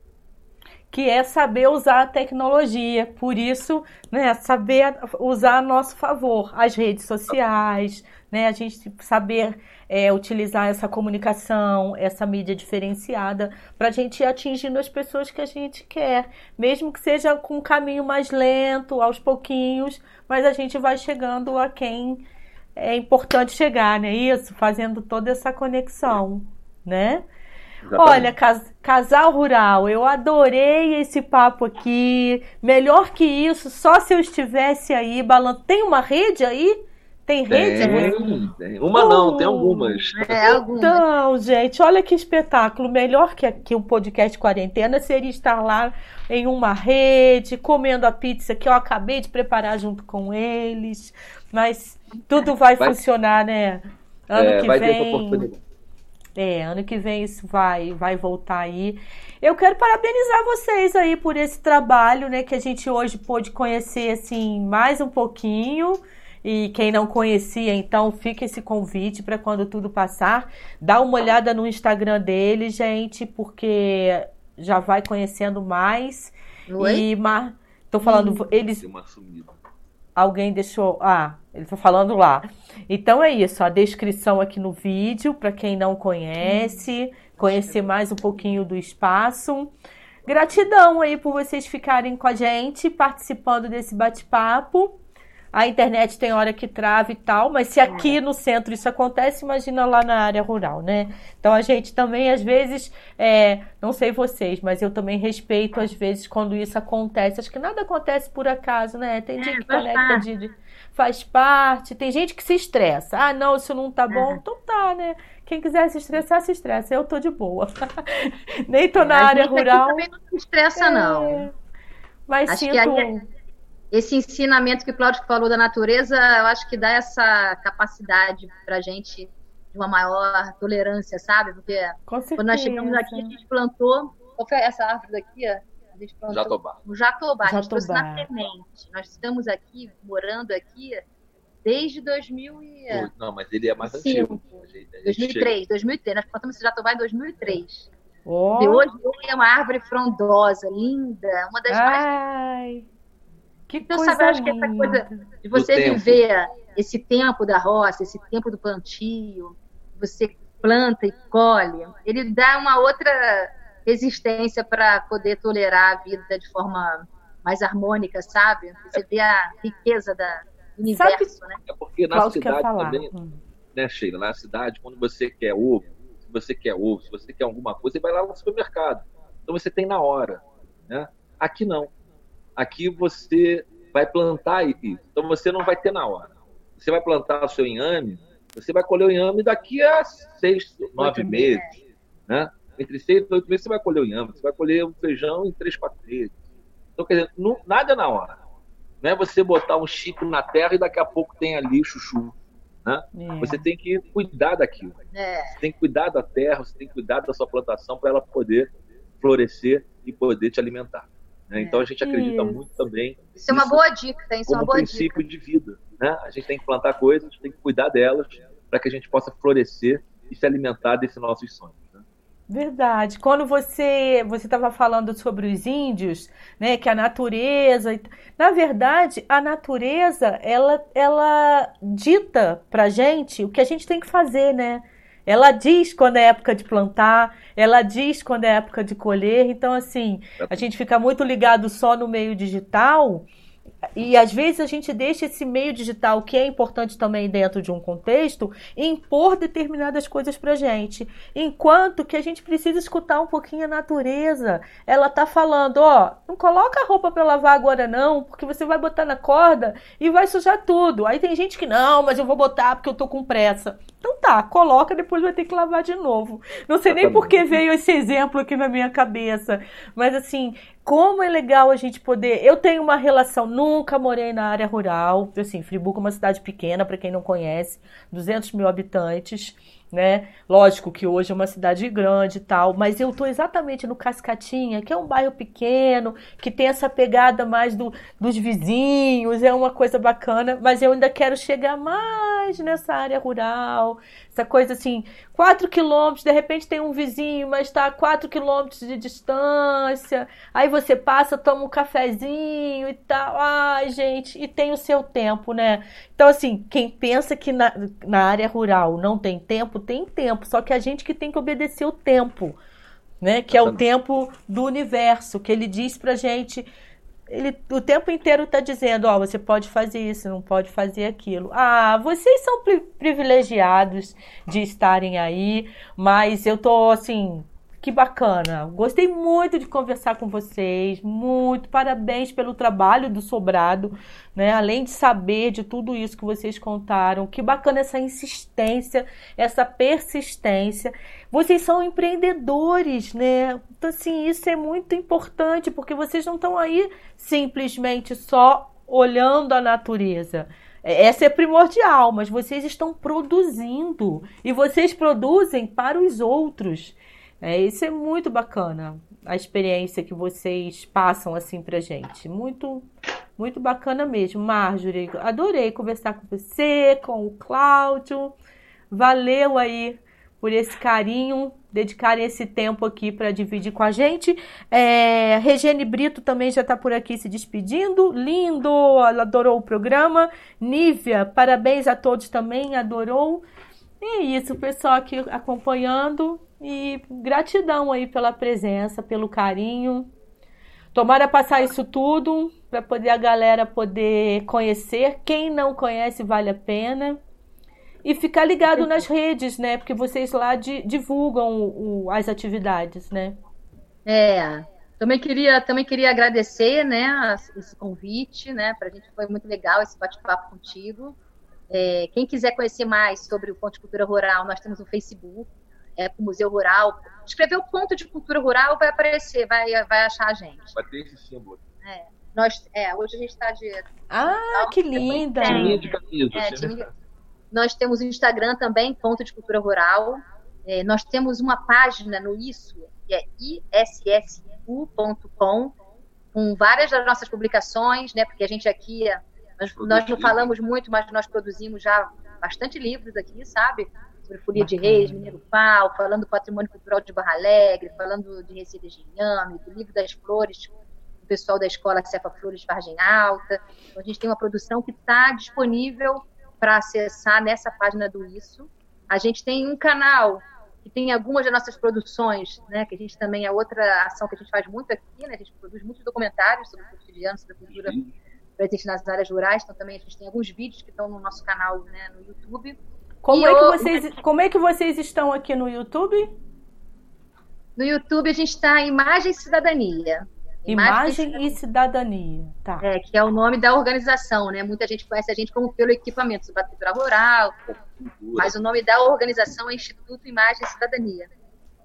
que é saber usar a tecnologia. Por isso, né, saber usar a nosso favor as redes sociais, né, a gente saber é, utilizar essa comunicação, essa mídia diferenciada, para a gente ir atingindo as pessoas que a gente quer, mesmo que seja com um caminho mais lento, aos pouquinhos, mas a gente vai chegando a quem é importante chegar, né? Isso, fazendo toda essa conexão, né? Exatamente. Olha, cas casal rural, eu adorei esse papo aqui. Melhor que isso, só se eu estivesse aí balançando. Tem uma rede aí Tem rede? Tem, tem. Uma não, tem algumas. É, algumas. Então, gente, olha que espetáculo. Melhor que, que o podcast quarentena seria estar lá em uma rede, comendo a pizza que eu acabei de preparar junto com eles. Mas tudo vai, vai funcionar, né? Ano é, que vem. É, ano que vem isso vai, vai voltar aí. Eu quero parabenizar vocês aí por esse trabalho, né, que a gente hoje pôde conhecer assim mais um pouquinho. E quem não conhecia, então fica esse convite para quando tudo passar, dá uma olhada no Instagram dele, gente, porque já vai conhecendo mais. Oi? E mar... tô falando, hum. eles Alguém deixou, ah, ele tá falando lá. Então é isso, a descrição aqui no vídeo para quem não conhece, conhecer mais um pouquinho do espaço. Gratidão aí por vocês ficarem com a gente, participando desse bate-papo a internet tem hora que trava e tal, mas se aqui é. no centro isso acontece, imagina lá na área rural, né? Então a gente também, às vezes, é, não sei vocês, mas eu também respeito, às vezes, quando isso acontece. Acho que nada acontece por acaso, né? Tem é, dia que conecta de, de, faz parte, tem gente que se estressa. Ah, não, isso não tá bom, é. então tá, né? Quem quiser se estressar, se estressa. Eu tô de boa. Nem tô na área rural. também não se estressa, não. É. Mas Acho sinto... que aí esse ensinamento que o Cláudio falou da natureza, eu acho que dá essa capacidade para a gente de uma maior tolerância, sabe? Porque quando nós chegamos aqui, a gente plantou. Qual foi essa árvore daqui? A gente plantou jatobá. O jatobá, jatobá. a gente trouxe na semente. Nós estamos aqui, morando aqui, desde 2000 e... Não, mas ele é mais antigo. 2003, 2003. Nós plantamos esse jatobá em 2003. Oh. E hoje é uma árvore frondosa, linda, uma das Ai. mais que então, coisa sabe, eu acho que essa coisa de você viver esse tempo da roça, esse tempo do plantio, você planta e colhe, ele dá uma outra resistência para poder tolerar a vida de forma mais harmônica, sabe? Você vê a riqueza da, do universo, sabe? né? É porque na Cláudio cidade também, hum. né, Sheila? Na cidade, quando você quer ovo, se você quer ovo, se você quer alguma coisa, você vai lá no supermercado. Então você tem na hora, né? Aqui não. Aqui você vai plantar isso. Então você não vai ter na hora. Você vai plantar o seu inhame, você vai colher o inhame daqui a seis, nove meses. Né? Entre seis e oito meses você vai colher o inhame, você vai colher o feijão em três, quatro meses. Então, quer dizer, não, nada é na hora. Não é você botar um chico na terra e daqui a pouco tem ali chuchu. Né? É. Você tem que cuidar daquilo. É. Você tem que cuidar da terra, você tem que cuidar da sua plantação para ela poder florescer e poder te alimentar. Né? Então a gente acredita isso. muito também. Isso é uma boa dica, tem isso é uma boa princípio de vida. Né? A gente tem que plantar coisas, tem que cuidar delas para que a gente possa florescer e se alimentar desses nossos sonhos. Né? Verdade. Quando você você estava falando sobre os índios, né, que a natureza, na verdade, a natureza ela ela dita para gente o que a gente tem que fazer, né? Ela diz quando é época de plantar, ela diz quando é época de colher. Então, assim, a gente fica muito ligado só no meio digital e às vezes a gente deixa esse meio digital, que é importante também dentro de um contexto, impor determinadas coisas pra gente. Enquanto que a gente precisa escutar um pouquinho a natureza. Ela tá falando, ó, não coloca a roupa para lavar agora não, porque você vai botar na corda e vai sujar tudo. Aí tem gente que não, mas eu vou botar porque eu tô com pressa. Então tá, coloca, depois vai ter que lavar de novo. Não sei nem por que veio esse exemplo aqui na minha cabeça, mas assim, como é legal a gente poder. Eu tenho uma relação, nunca morei na área rural. Assim, Friburgo é uma cidade pequena, para quem não conhece, 200 mil habitantes né? Lógico que hoje é uma cidade grande e tal, mas eu tô exatamente no Cascatinha, que é um bairro pequeno, que tem essa pegada mais do, dos vizinhos, é uma coisa bacana, mas eu ainda quero chegar mais nessa área rural, essa coisa assim, quatro quilômetros, de repente tem um vizinho, mas está a quatro quilômetros de distância, aí você passa, toma um cafezinho e tal, ai gente, e tem o seu tempo, né? Então assim, quem pensa que na, na área rural não tem tempo, tem tempo, só que a gente que tem que obedecer o tempo, né? Que é o tempo do universo, que ele diz pra gente. Ele o tempo inteiro está dizendo, ó, oh, você pode fazer isso, não pode fazer aquilo. Ah, vocês são pri privilegiados de estarem aí, mas eu tô assim, Que bacana. Gostei muito de conversar com vocês. Muito parabéns pelo trabalho do Sobrado, né? Além de saber de tudo isso que vocês contaram. Que bacana essa insistência, essa persistência. Vocês são empreendedores, né? Então assim, isso é muito importante porque vocês não estão aí simplesmente só olhando a natureza. Essa é primordial, mas vocês estão produzindo e vocês produzem para os outros. É, isso é muito bacana, a experiência que vocês passam assim pra gente. Muito, muito bacana mesmo. Marjorie, adorei conversar com você, com o Cláudio. Valeu aí por esse carinho, dedicarem esse tempo aqui para dividir com a gente. É, Regine Brito também já está por aqui se despedindo. Lindo, ela adorou o programa. Nívia, parabéns a todos também, adorou. E é isso, pessoal aqui acompanhando. E gratidão aí pela presença, pelo carinho. Tomara passar isso tudo para poder a galera poder conhecer. Quem não conhece, vale a pena. E ficar ligado nas redes, né? Porque vocês lá di divulgam o, as atividades, né? É. Também queria, também queria agradecer, né, esse convite, né? Para a gente foi muito legal esse bate-papo contigo. É, quem quiser conhecer mais sobre o Ponto de Cultura Rural, nós temos o Facebook, é, para o Museu Rural. Escrever o ponto de cultura rural vai aparecer, vai, vai achar a gente. Vai ter esse símbolo. É. Nós, é, hoje a gente está de. Ah, que linda! Timinha de camisa. É. Nós temos o Instagram também, Ponto de Cultura Rural. É, nós temos uma página no Isso, que é issu.com, com várias das nossas publicações, né? Porque a gente aqui, nós, nós não falamos muito, mas nós produzimos já bastante livros aqui, sabe? Sobre Folia de Reis, Mineiro Pau, falando do patrimônio cultural de Barra Alegre, falando de receitas de inhame, do livro das flores, do pessoal da escola Cefa Flores Vargem Alta. Então, a gente tem uma produção que está disponível para acessar nessa página do Isso. A gente tem um canal que tem algumas das nossas produções, né, que a gente também é outra ação que a gente faz muito aqui, né, a gente produz muitos documentários sobre o cotidiano, sobre a cultura presente nas áreas rurais, então também a gente tem alguns vídeos que estão no nosso canal, né, no YouTube. Como, é que vocês, como é que vocês estão aqui no YouTube? No YouTube a gente está Imagem e Cidadania. Imagem, Imagem e Cidadania, tá. É, que é o nome da organização, né? Muita gente conhece a gente como pelo equipamento, sobre a cultura rural, mas o nome da organização é Instituto Imagem e Cidadania.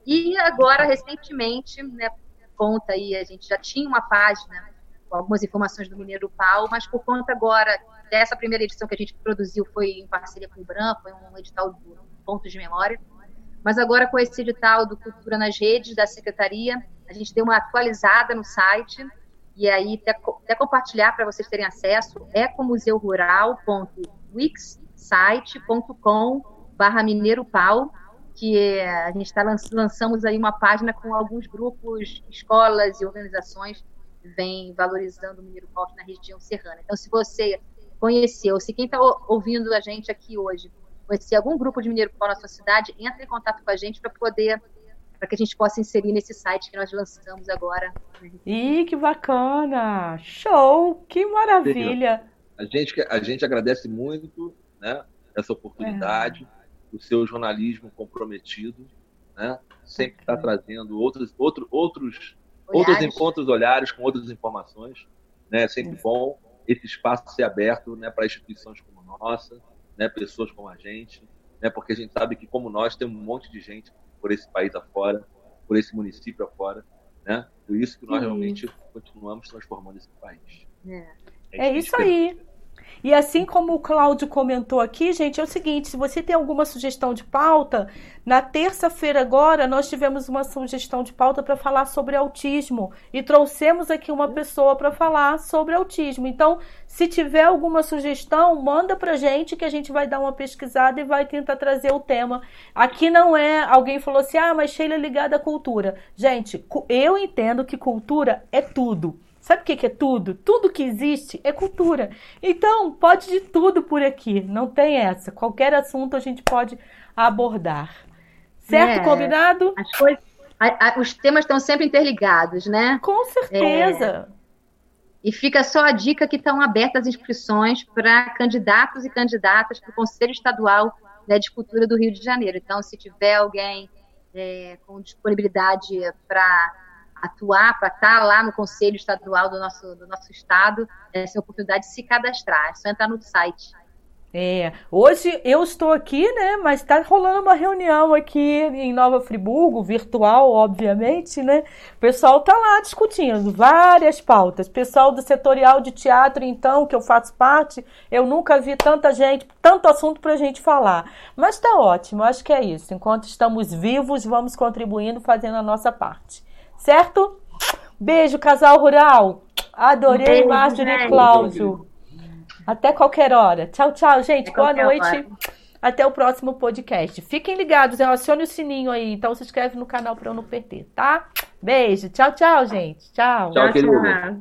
E agora, recentemente, né, conta aí, a gente já tinha uma página com algumas informações do Mineiro Pau, mas por conta agora essa primeira edição que a gente produziu foi em parceria com o Bran, foi um edital do Pontos de Memória. Mas agora com esse edital do Cultura nas Redes da Secretaria, a gente deu uma atualizada no site e aí até, até compartilhar para vocês terem acesso, ecomuseurural.wixsite.com barra Mineiro Pau, que a gente está lançamos aí uma página com alguns grupos, escolas e organizações vêm valorizando o Mineiro Pau na região serrana. Então, se você conheceu, se quem está ouvindo a gente aqui hoje conhecer algum grupo de Mineiro Pau na sua cidade, entre em contato com a gente para poder para que a gente possa inserir nesse site que nós lançamos agora. Ih, que bacana! Show! Que maravilha! A gente, a gente agradece muito né, essa oportunidade, é. o seu jornalismo comprometido, né? Sempre está trazendo outros, outro, outros, olhares. outros encontros, olhares com outras informações. Né? É sempre bom esse espaço ser aberto né, para instituições como nossa, né, pessoas como a gente, né, porque a gente sabe que, como nós, tem um monte de gente por esse país afora, por esse município afora, né? Por isso que nós realmente continuamos transformando esse país. É, é isso aí. E assim como o Cláudio comentou aqui, gente, é o seguinte: se você tem alguma sugestão de pauta, na terça-feira agora nós tivemos uma sugestão de pauta para falar sobre autismo e trouxemos aqui uma pessoa para falar sobre autismo. Então, se tiver alguma sugestão, manda para gente que a gente vai dar uma pesquisada e vai tentar trazer o tema. Aqui não é alguém falou assim: "Ah, mas Sheila é ligada à cultura". Gente, eu entendo que cultura é tudo. Sabe o que, é tudo? Tudo que existe é cultura. Então, pode de tudo por aqui. Não tem essa. Qualquer assunto a gente pode abordar. Certo? É, Combinado? As coisas, a, a, os temas estão sempre interligados, né? Com certeza. É, e fica só a dica que estão abertas as inscrições para candidatos e candidatas para o Conselho Estadual né, de Cultura do Rio de Janeiro. Então, se tiver alguém é, com disponibilidade para atuar, para estar tá lá no Conselho Estadual do nosso, do nosso estado, essa oportunidade de se cadastrar. É só entrar no site. É, hoje eu estou aqui, né? Mas está rolando uma reunião aqui em Nova Friburgo, virtual, obviamente, né? O pessoal tá lá discutindo várias pautas. Pessoal do setorial de teatro, então, que eu faço parte, eu nunca vi tanta gente, tanto assunto para a gente falar. Mas está ótimo, acho que é isso. Enquanto estamos vivos, vamos contribuindo, fazendo a nossa parte. Certo? Beijo, casal rural. Adorei, Márcio e Cláudio. Até qualquer hora. Tchau, tchau, gente. Boa noite. Hora. Até o próximo podcast. Fiquem ligados, acione o sininho aí. Então se inscreve no canal para eu não perder, tá? Beijo. Tchau, tchau, gente. Tchau. Tchau, tchau.